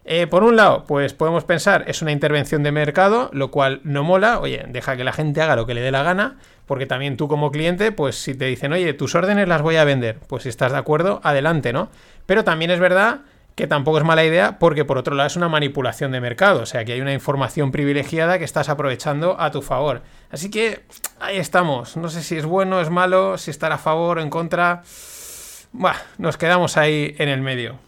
[SPEAKER 3] Eh, por un lado, pues podemos pensar, es una intervención de mercado, lo cual no mola. Oye, deja que la gente haga lo que le dé la gana, porque también tú como cliente, pues si te dicen, oye, tus órdenes las voy a vender, pues si estás de acuerdo, adelante, ¿no? Pero también es verdad que tampoco es mala idea porque por otro lado es una manipulación de mercado, o sea que hay una información privilegiada que estás aprovechando a tu favor. Así que ahí estamos, no sé si es bueno, es malo, si estar a favor o en contra. Buah, nos quedamos ahí en el medio.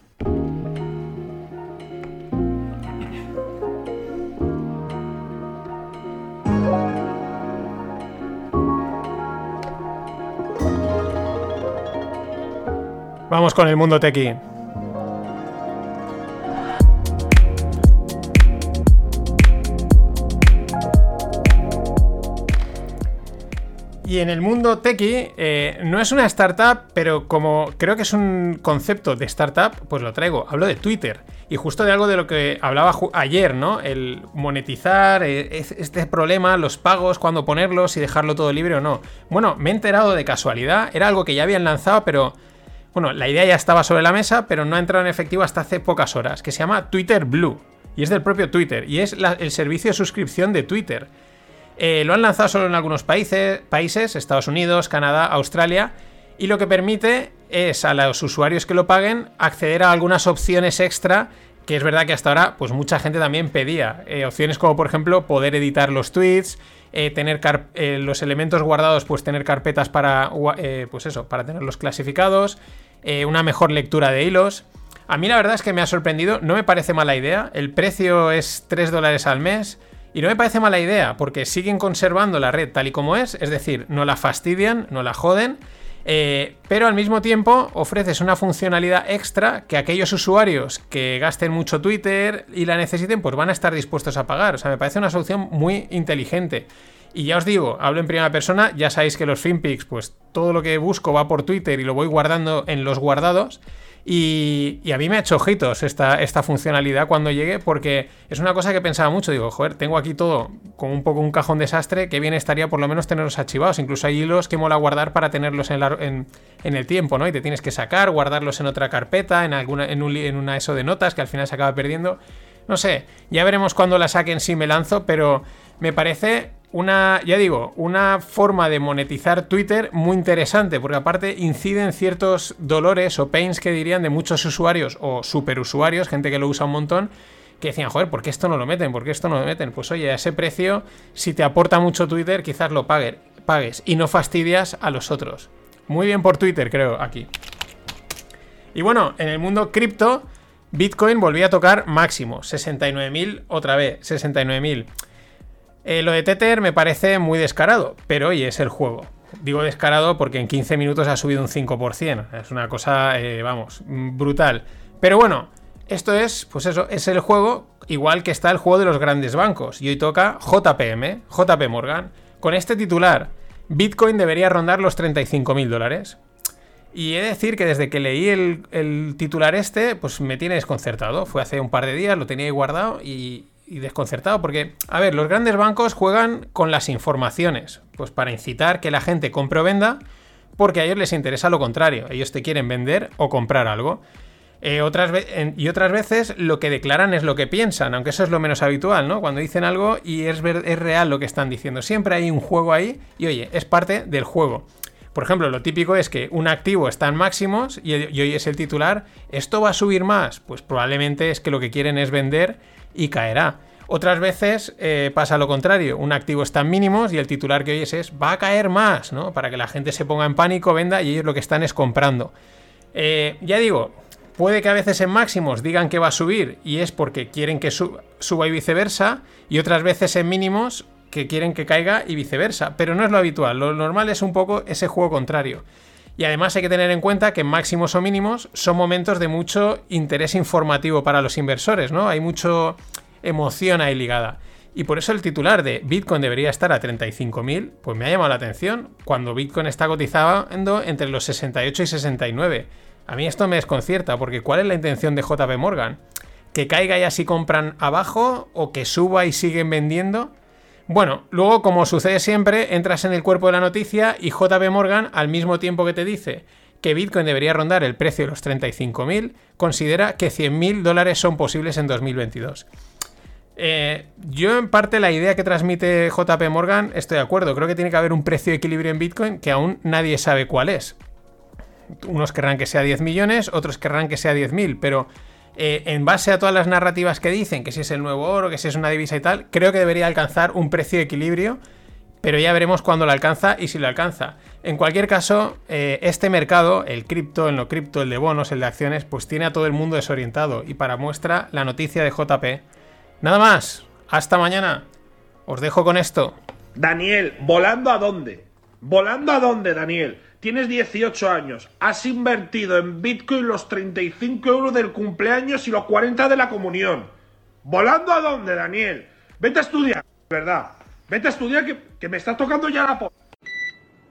[SPEAKER 3] Vamos con el mundo tequi. Y en el mundo techie, eh, no es una startup, pero como creo que es un concepto de startup, pues lo traigo. Hablo de Twitter. Y justo de algo de lo que hablaba ayer, ¿no? El monetizar, eh, este problema, los pagos, cuándo ponerlos y dejarlo todo libre o no. Bueno, me he enterado de casualidad. Era algo que ya habían lanzado, pero bueno, la idea ya estaba sobre la mesa, pero no ha entrado en efectivo hasta hace pocas horas, que se llama Twitter Blue. Y es del propio Twitter. Y es el servicio de suscripción de Twitter. Eh, lo han lanzado solo en algunos países, Estados Unidos, Canadá, Australia, y lo que permite es a los usuarios que lo paguen acceder a algunas opciones extra que es verdad que hasta ahora pues mucha gente también pedía. Eh, opciones como por ejemplo poder editar los tweets, eh, tener los elementos guardados, pues tener carpetas para, pues eso, para tenerlos clasificados, una mejor lectura de hilos. A mí la verdad es que me ha sorprendido, no me parece mala idea, el precio es 3 dólares al mes. Y no me parece mala idea, porque siguen conservando la red tal y como es, es decir, no la fastidian, no la joden. Eh, pero al mismo tiempo ofreces una funcionalidad extra que aquellos usuarios que gasten mucho Twitter y la necesiten, pues van a estar dispuestos a pagar. O sea, me parece una solución muy inteligente. Y ya os digo, hablo en primera persona, ya sabéis que los FinPix, pues todo lo que busco va por Twitter y lo voy guardando en los guardados. Y, a mí me ha hecho ojitos esta, esta funcionalidad cuando llegue, porque es una cosa que pensaba mucho. Digo, joder, tengo aquí todo con un poco un cajón desastre, que bien estaría por lo menos tenerlos archivados. Incluso hay hilos que mola guardar para tenerlos en, en, el tiempo, ¿no? Y te tienes que sacar, guardarlos en otra carpeta, en, alguna, en, un, en una ESO de notas que al final se acaba perdiendo. No sé, ya veremos cuando la saquen si me lanzo, pero me parece una, ya digo, una forma de monetizar Twitter muy interesante, porque aparte incide en ciertos dolores o pains que dirían de muchos usuarios o superusuarios, gente que lo usa un montón, que decían, joder, ¿por qué esto no lo meten? ¿Por qué esto no lo meten? Pues oye, a ese precio, si te aporta mucho Twitter, quizás lo pagues y no fastidias a los otros. Muy bien por Twitter, creo, aquí. Y bueno, en el mundo cripto, Bitcoin volvía a tocar máximo, 69.000 otra vez, 69.000. Eh, lo de Tether me parece muy descarado, pero oye, es el juego. Digo descarado porque en 15 minutos ha subido un 5%. Es una cosa, eh, vamos, brutal. Pero bueno, esto es, pues eso, es el juego, igual que está el juego de los grandes bancos. Y hoy toca JPM, JP Morgan. Con este titular, Bitcoin debería rondar los 35.000 dólares. Y he de decir que desde que leí el, el, titular este, pues me tiene desconcertado. Fue hace un par de días, lo tenía ahí guardado y, y desconcertado porque, a ver, los grandes bancos juegan con las informaciones, pues para incitar que la gente compre o venda, porque a ellos les interesa lo contrario, ellos te quieren vender o comprar algo. Eh, otras y otras veces lo que declaran es lo que piensan, aunque eso es lo menos habitual, ¿no? Cuando dicen algo y es, es real lo que están diciendo. Siempre hay un juego ahí y oye, es parte del juego. Por ejemplo, lo típico es que un activo está en máximos y, y hoy es el titular, ¿esto va a subir más? Pues probablemente es que lo que quieren es vender y caerá. Otras veces eh, pasa lo contrario, un activo está en mínimos y el titular que oyes es va a caer más, ¿no? Para que la gente se ponga en pánico, venda y ellos lo que están es comprando. Eh, ya digo, puede que a veces en máximos digan que va a subir y es porque quieren que suba y viceversa, y otras veces en mínimos que quieren que caiga y viceversa, pero no es lo habitual, lo normal es un poco ese juego contrario. Y además hay que tener en cuenta que máximos o mínimos son momentos de mucho interés informativo para los inversores, ¿no? Hay mucho emoción ahí ligada. Y por eso el titular de Bitcoin debería estar a 35.000, pues me ha llamado la atención cuando Bitcoin está cotizando entre los 68 y 69. A mí esto me desconcierta, porque ¿cuál es la intención de JP Morgan? ¿Que caiga y así compran abajo o que suba y siguen vendiendo? Bueno, luego, como sucede siempre, entras en el cuerpo de la noticia y JP Morgan, al mismo tiempo que te dice que Bitcoin debería rondar el precio de los 35.000, considera que 100.000 dólares son posibles en 2022. Eh, yo en parte la idea que transmite JP Morgan estoy de acuerdo, creo que tiene que haber un precio de equilibrio en Bitcoin que aún nadie sabe cuál es. Unos querrán que sea 10 millones, otros querrán que sea 10.000, pero eh, en base a todas las narrativas que dicen, que si es el nuevo oro, que si es una divisa y tal, creo que debería alcanzar un precio de equilibrio, pero ya veremos cuándo lo alcanza y si lo alcanza. En cualquier caso, eh, este mercado, el cripto, el no cripto, el de bonos, el de acciones, pues tiene a todo el mundo desorientado. Y para muestra, la noticia de JP. Nada más, hasta mañana. Os dejo con esto.
[SPEAKER 9] Daniel, ¿volando a dónde? ¿Volando a dónde, Daniel? Tienes 18 años, has invertido en Bitcoin los 35 euros del cumpleaños y los 40 de la comunión. ¿Volando a dónde, Daniel? Vete a estudiar, ¿verdad? Vete a estudiar que, que me estás tocando ya la...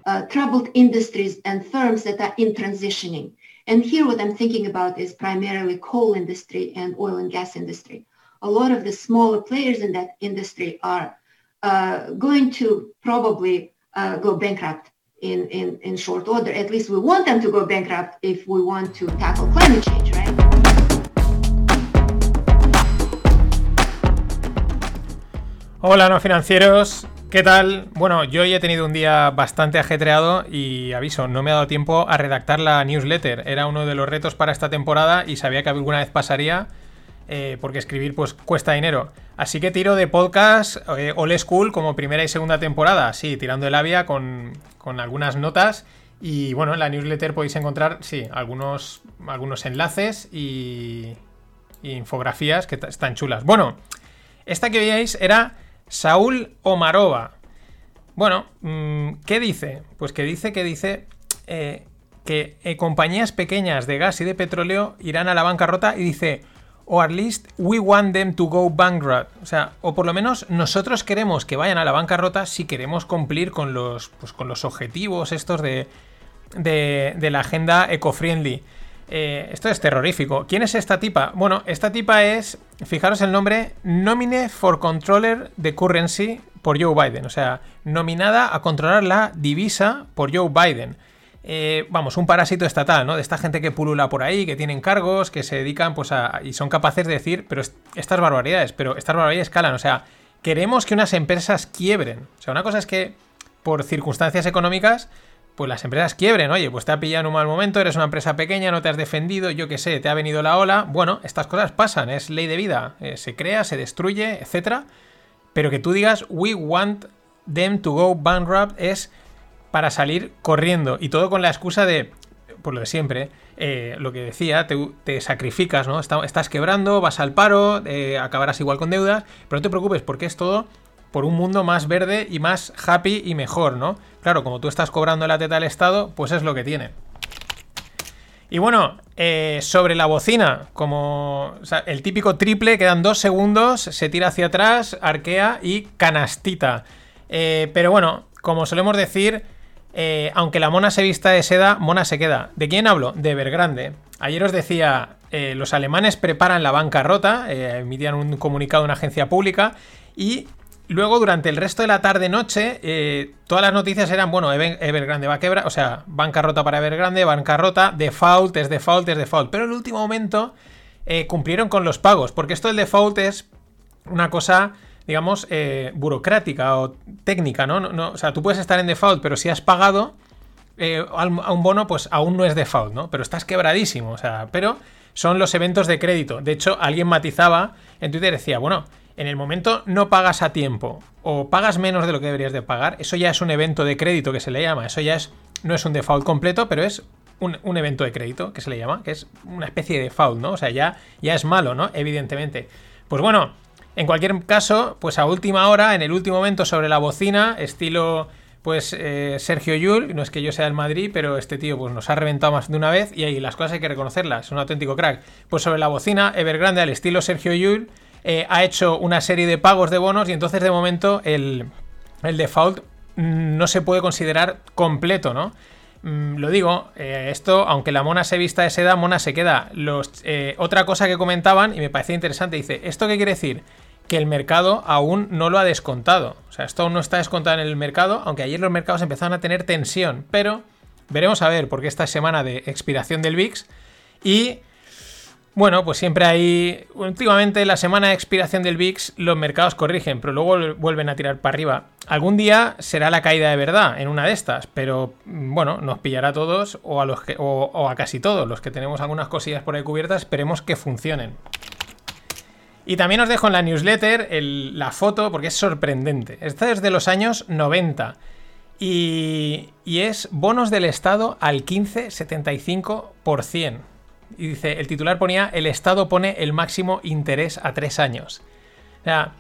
[SPEAKER 10] Uh, troubled industries and firms that are in transitioning. And here what I'm thinking about is primarily coal industry and oil and gas industry. A lot of the smaller players in that industry are uh, going to probably uh, go bankrupt in, in, in short order. At least we want them to go bankrupt if we want to tackle climate change, right?
[SPEAKER 3] Hola, no financieros. ¿Qué tal? Bueno, yo hoy he tenido un día bastante ajetreado y aviso, no me ha dado tiempo a redactar la newsletter. Era uno de los retos para esta temporada y sabía que alguna vez pasaría eh, porque escribir pues cuesta dinero. Así que tiro de podcast eh, All School como primera y segunda temporada, sí, tirando el avia con, con algunas notas. Y bueno, en la newsletter podéis encontrar, sí, algunos, algunos enlaces y, infografías que están chulas. Bueno, esta que veíais era Saúl Omarova. Bueno, mm, ¿qué dice? Pues que dice que dice eh, que eh, compañías pequeñas de gas y de petróleo irán a la bancarrota y dice, o at least we want them to go bankrupt. O sea, o por lo menos nosotros queremos que vayan a la bancarrota si queremos cumplir con los, pues, con los objetivos estos de, de, la agenda eco-friendly. Eh, esto es terrorífico. ¿Quién es esta tipa? Bueno, esta tipa es, fijaros el nombre, Nomine for Controller de Currency por Joe Biden. O sea, nominada a controlar la divisa por Joe Biden. Eh, vamos, un parásito estatal, ¿no? De esta gente que pulula por ahí, que tienen cargos, que se dedican, pues a. y son capaces de decir, pero estas barbaridades, pero estas barbaridades escalan. O sea, queremos que unas empresas quiebren. O sea, una cosa es que por circunstancias económicas pues las empresas quiebren, oye, pues te ha pillado en un mal momento, eres una empresa pequeña, no te has defendido, yo qué sé, te ha venido la ola, bueno, estas cosas pasan, es ley de vida, eh, se crea, se destruye, etcétera, pero que tú digas, we want them to go bankrupt es para salir corriendo y todo con la excusa de, por lo de siempre, eh, lo que decía, te, sacrificas, ¿no? estás quebrando, vas al paro, eh, acabarás igual con deudas, pero no te preocupes porque es todo por un mundo más verde y más happy y mejor, ¿no? Claro, como tú estás cobrando la teta al Estado, pues es lo que tiene. Y bueno, eh, sobre la bocina, como el típico triple, quedan dos segundos, se tira hacia atrás, arquea y canastita. Pero bueno, como solemos decir, eh, aunque la mona se vista de seda, mona se queda. ¿De quién hablo? De Evergrande. Ayer os decía, los alemanes preparan la bancarrota, emitían un comunicado de una agencia pública y Luego, durante el resto de la tarde-noche, eh, todas las noticias eran, bueno, Evergrande va a quebrar, o sea, bancarrota para Evergrande, bancarrota, default, es default, es default. Pero en el último momento eh, cumplieron con los pagos, porque esto del default es una cosa, digamos, eh, burocrática o técnica, ¿no? ¿no? O sea, tú puedes estar en default, pero si has pagado a un bono, pues aún no es default, ¿no? Pero estás quebradísimo, o sea, pero son los eventos de crédito. De hecho, alguien matizaba en Twitter, decía, bueno, en el momento no pagas a tiempo o pagas menos de lo que deberías de pagar, eso ya es un evento de crédito que se le llama. Eso ya es, no es un default completo, pero es un, evento de crédito que se le llama, que es una especie de default, ¿no? O sea, ya, ya es malo, ¿no? Evidentemente. Pues bueno, en cualquier caso, pues a última hora, en el último momento sobre la bocina, estilo pues eh, Sergio Yul, no es que yo sea del Madrid, pero este tío pues nos ha reventado más de una vez y ahí las cosas hay que reconocerlas, es un auténtico crack. Pues sobre la bocina, Evergrande al estilo Sergio Yul, eh, ha hecho una serie de pagos de bonos y entonces de momento el, default no se puede considerar completo, ¿no? Mm, lo digo, eh, esto, aunque la mona se vista de seda, mona se queda. Otra cosa que comentaban, y me parece interesante, dice, ¿esto qué quiere decir? Que el mercado aún no lo ha descontado. O sea, esto aún no está descontado en el mercado, aunque ayer los mercados empezaron a tener tensión. Pero veremos a ver, porque esta semana de expiración del VIX y bueno, pues siempre hay. Últimamente, la semana de expiración del VIX, los mercados corrigen, pero luego vuelven a tirar para arriba. Algún día será la caída de verdad en una de estas, pero mm, bueno, nos pillará a todos o a, los que, o, a casi todos los que tenemos algunas cosillas por ahí cubiertas. Esperemos que funcionen. Y también os dejo en la newsletter la foto porque es sorprendente. Esta es de los años 90 y, y es bonos del Estado al 15,75%. Y dice, el titular ponía, el Estado pone el máximo interés a tres años. O sea,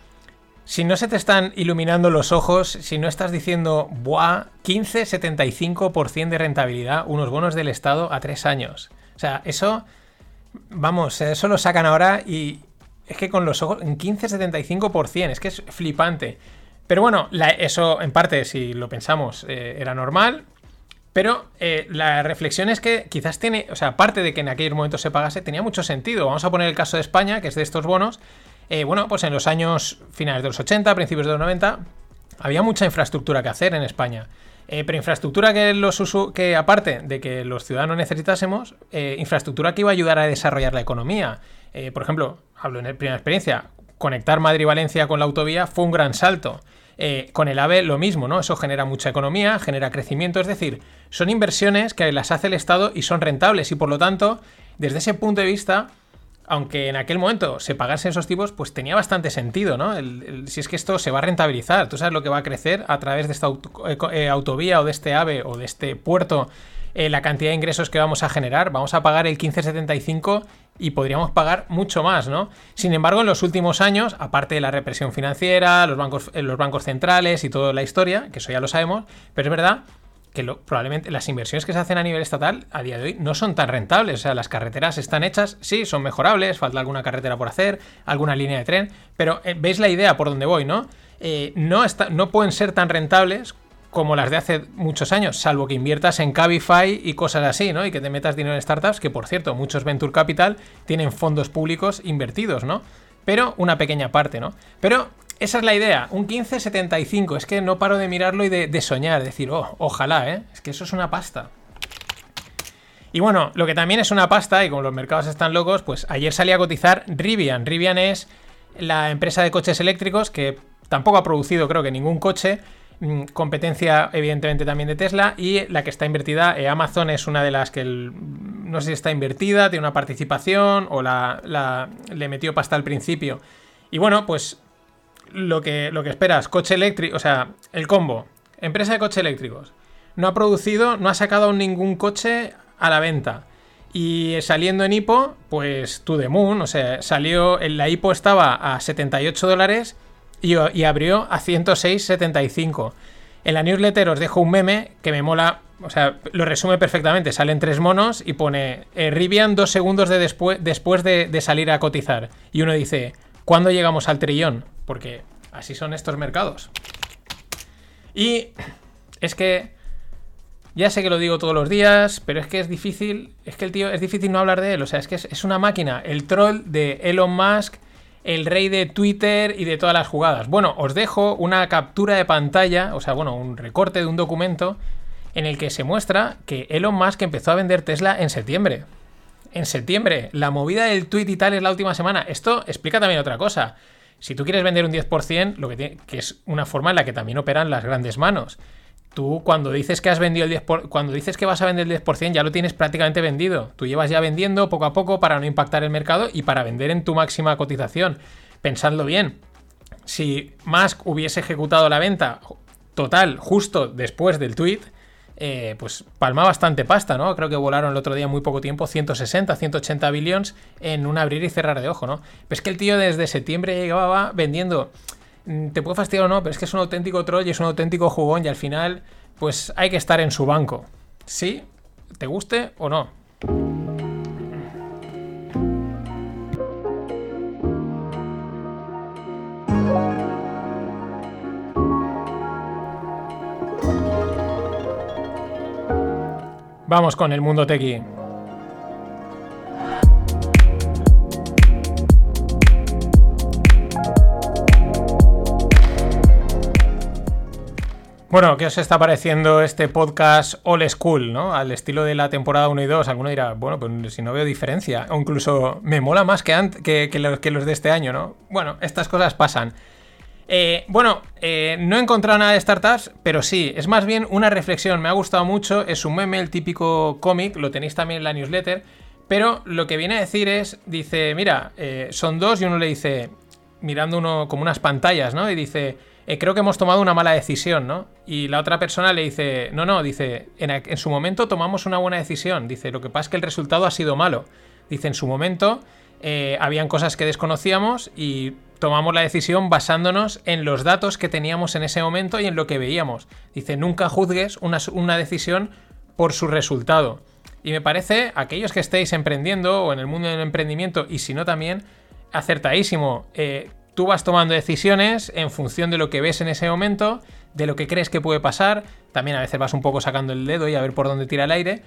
[SPEAKER 3] si no se te están iluminando los ojos, si no estás diciendo, ¡buah! 15-75% de rentabilidad, unos bonos del Estado a tres años. O sea, eso, vamos, eso lo sacan ahora y es que con los ojos, en 15-75%, es que es flipante. Pero bueno, eso en parte, si lo pensamos, eh, era normal. Pero eh, la reflexión es que quizás tiene, o sea, aparte de que en aquel momento se pagase, tenía mucho sentido. Vamos a poner el caso de España, que es de estos bonos. Eh, bueno, pues en los años finales de los 80, principios de los 90, había mucha infraestructura que hacer en España. Pero infraestructura que, los que, aparte de que los ciudadanos necesitásemos, infraestructura que iba a ayudar a desarrollar la economía. por ejemplo, hablo en primera experiencia, conectar Madrid y Valencia con la autovía fue un gran salto. Eh, con el AVE lo mismo, ¿no? Eso genera mucha economía, genera crecimiento, es decir, son inversiones que las hace el Estado y son rentables y por lo tanto, desde ese punto de vista, aunque en aquel momento se pagasen esos tipos, pues tenía bastante sentido, ¿no? si es que esto se va a rentabilizar, tú sabes lo que va a crecer a través de esta eh, eh, autovía o de este AVE o de este puerto eh, la cantidad de ingresos que vamos a generar. Vamos a pagar el 15,75 y podríamos pagar mucho más, ¿no? Sin embargo, en los últimos años, aparte de la represión financiera, los bancos, eh, los bancos centrales y toda la historia, que eso ya lo sabemos, pero es verdad que probablemente las inversiones que se hacen a nivel estatal a día de hoy no son tan rentables. O sea, las carreteras están hechas, sí, son mejorables, falta alguna carretera por hacer, alguna línea de tren, pero eh, veis la idea por donde voy, ¿no? No, está, no pueden ser tan rentables como las de hace muchos años, salvo que inviertas en Cabify y cosas así, ¿no? Y que te metas dinero en startups, que por cierto, muchos Venture Capital tienen fondos públicos invertidos, ¿no? Pero una pequeña parte, ¿no? Pero esa es la idea, un 1575. Es que no paro de mirarlo y de, soñar, decir, oh, ojalá, ¿eh? Es que eso es una pasta. Y bueno, lo que también es una pasta, y como los mercados están locos, pues ayer salía a cotizar Rivian. Rivian es la empresa de coches eléctricos que tampoco ha producido, creo que, ningún coche. Mm, competencia, evidentemente, también de Tesla. Y la que está invertida, eh, Amazon es una de las que no sé si está invertida, tiene una participación o la, le metió pasta al principio. Y bueno, pues lo que, lo que esperas, coche eléctrico, o sea, el combo, empresa de coches eléctricos, no ha producido, no ha sacado ningún coche a la venta. Y saliendo en hipo, pues to the moon, o sea, salió, en la hipo estaba a 78 dólares y, abrió a 106.75. En la newsletter os dejo un meme que me mola, o sea, lo resume perfectamente. Salen tres monos y pone eh, Rivian dos segundos de después, después de, de salir a cotizar. Y uno dice, ¿cuándo llegamos al trillón? porque así son estos mercados. Y es que ya sé que lo digo todos los días, pero es que es difícil, es que el tío es difícil no hablar de él, o sea, es que es, una máquina, el troll de Elon Musk, el rey de Twitter y de todas las jugadas. Bueno, os dejo una captura de pantalla, o sea, bueno, un recorte de un documento en el que se muestra que Elon Musk empezó a vender Tesla en septiembre. En septiembre, la movida del tweet y tal es la última semana. Esto explica también otra cosa. Si tú quieres vender un 10%, lo que, que es una forma en la que también operan las grandes manos. Tú cuando dices que has vendido el 10%, cuando dices que vas a vender el 10%, ya lo tienes prácticamente vendido. Tú llevas ya vendiendo poco a poco para no impactar el mercado y para vender en tu máxima cotización. Pensadlo bien. Si Musk hubiese ejecutado la venta total justo después del tweet, eh, pues palma bastante pasta, ¿no? Creo que volaron el otro día muy poco tiempo, 160, 180 billones en un abrir y cerrar de ojo, ¿no? Pero es que el tío desde septiembre llegaba vendiendo. Mm, te puede fastidiar o no, pero es que es un auténtico troll y es un auténtico jugón y al final, pues hay que estar en su banco. ¿Sí? ¿Te guste o no? Vamos con el mundo tequi. Bueno, ¿qué os está pareciendo este podcast All School, ¿no? Al estilo de la temporada 1 y 2. Alguno dirá, bueno, pues si no veo diferencia. O incluso me mola más que, los, que los de este año, ¿no? Bueno, estas cosas pasan. Eh, bueno, eh, no he encontrado nada de startups, pero sí, es más bien una reflexión. Me ha gustado mucho, es un meme, el típico cómic, lo tenéis también en la newsletter. Pero lo que viene a decir es, dice, mira, eh, son dos y uno le dice, mirando uno como unas pantallas, ¿no? Y dice, creo que hemos tomado una mala decisión, ¿no? Y la otra persona le dice, no, no, dice, en, su momento tomamos una buena decisión. Dice, lo que pasa es que el resultado ha sido malo. Dice, en su momento habían cosas que desconocíamos y tomamos la decisión basándonos en los datos que teníamos en ese momento y en lo que veíamos. Dice, nunca juzgues una, decisión por su resultado. Y me parece, aquellos que estéis emprendiendo o en el mundo del emprendimiento, y si no también, acertadísimo. Eh, tú vas tomando decisiones en función de lo que ves en ese momento, de lo que crees que puede pasar. También a veces vas un poco sacando el dedo y a ver por dónde tira el aire.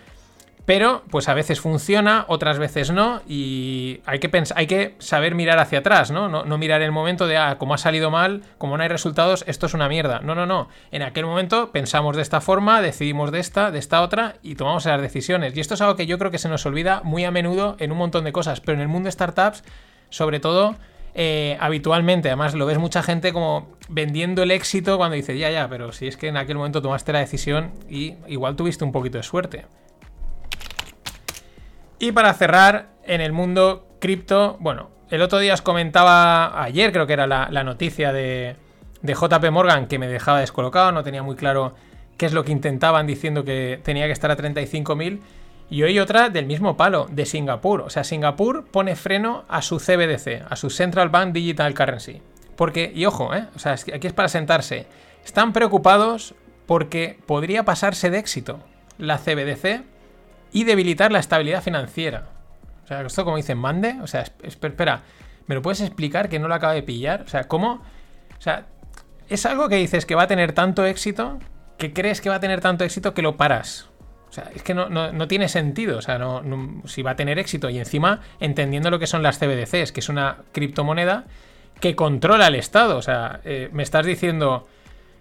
[SPEAKER 3] Pero, pues a veces funciona, otras veces no, y hay que, hay que saber mirar hacia atrás, ¿no? ¿no? mirar el momento de, ah, como ha salido mal, como no hay resultados, esto es una mierda. No, no, no. En aquel momento pensamos de esta forma, decidimos de esta, de esta otra, y tomamos las decisiones. Y esto es algo que yo creo que se nos olvida muy a menudo en un montón de cosas, pero en el mundo de startups, sobre todo, eh, habitualmente. Además, lo ves mucha gente como vendiendo el éxito cuando dice, ya, ya, pero si es que en aquel momento tomaste la decisión y igual tuviste un poquito de suerte. Y para cerrar, en el mundo cripto, bueno, el otro día os comentaba, ayer creo que era la, noticia de, de JP Morgan que me dejaba descolocado, no tenía muy claro qué es lo que intentaban diciendo que tenía que estar a 35.000. Y hoy otra del mismo palo, de Singapur. O sea, Singapur pone freno a su CBDC, a su Central Bank Digital Currency. Porque, y ojo, ¿eh? o sea, aquí es para sentarse. Están preocupados porque podría pasarse de éxito la CBDC y debilitar la estabilidad financiera. O sea, esto como dicen, mande, o sea, espera, ¿me lo puedes explicar que no lo acabo de pillar? O sea, ¿cómo? O sea, es algo que dices que va a tener tanto éxito, que crees que va a tener tanto éxito que lo paras. O sea, es que no, tiene sentido. O sea, no, si va a tener éxito y encima entendiendo lo que son las CBDCs, que es una criptomoneda que controla el Estado. O sea, eh, me estás diciendo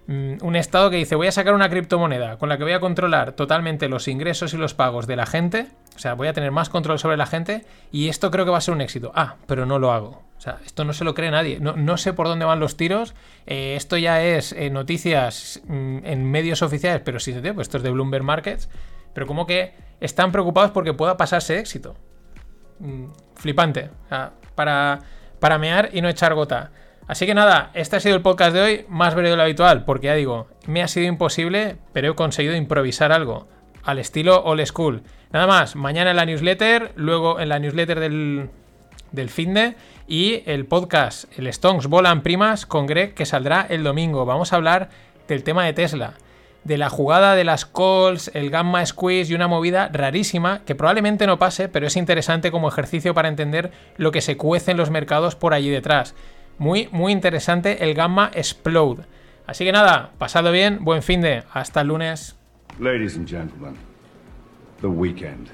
[SPEAKER 3] mm, un Estado que dice voy a sacar una criptomoneda con la que voy a controlar totalmente los ingresos y los pagos de la gente. O sea, voy a tener más control sobre la gente y esto creo que va a ser un éxito. Ah, pero no lo hago. O sea, esto no se lo cree nadie. No, sé por dónde van los tiros. Eh, esto ya es eh, noticias mm, en medios oficiales, pero sí, pues esto es de Bloomberg Markets pero como que están preocupados porque pueda pasarse éxito. Mm, flipante. para, para mear y no echar gota. Así que nada, este ha sido el podcast de hoy, más breve de lo habitual, porque ya digo, me ha sido imposible, pero he conseguido improvisar algo, al estilo old school. Nada más, mañana en la newsletter, luego en la newsletter del, del finde y el podcast, el Stones Volan Primas con Greg, que saldrá el domingo. Vamos a hablar del tema de Tesla de la jugada de las calls, el gamma squeeze y una movida rarísima que probablemente no pase, pero es interesante como ejercicio para entender lo que se cuece en los mercados por allí detrás. Muy, muy interesante el gamma explode. Así que nada, pasado bien, buen fin de, hasta el lunes. Ladies and gentlemen, the weekend.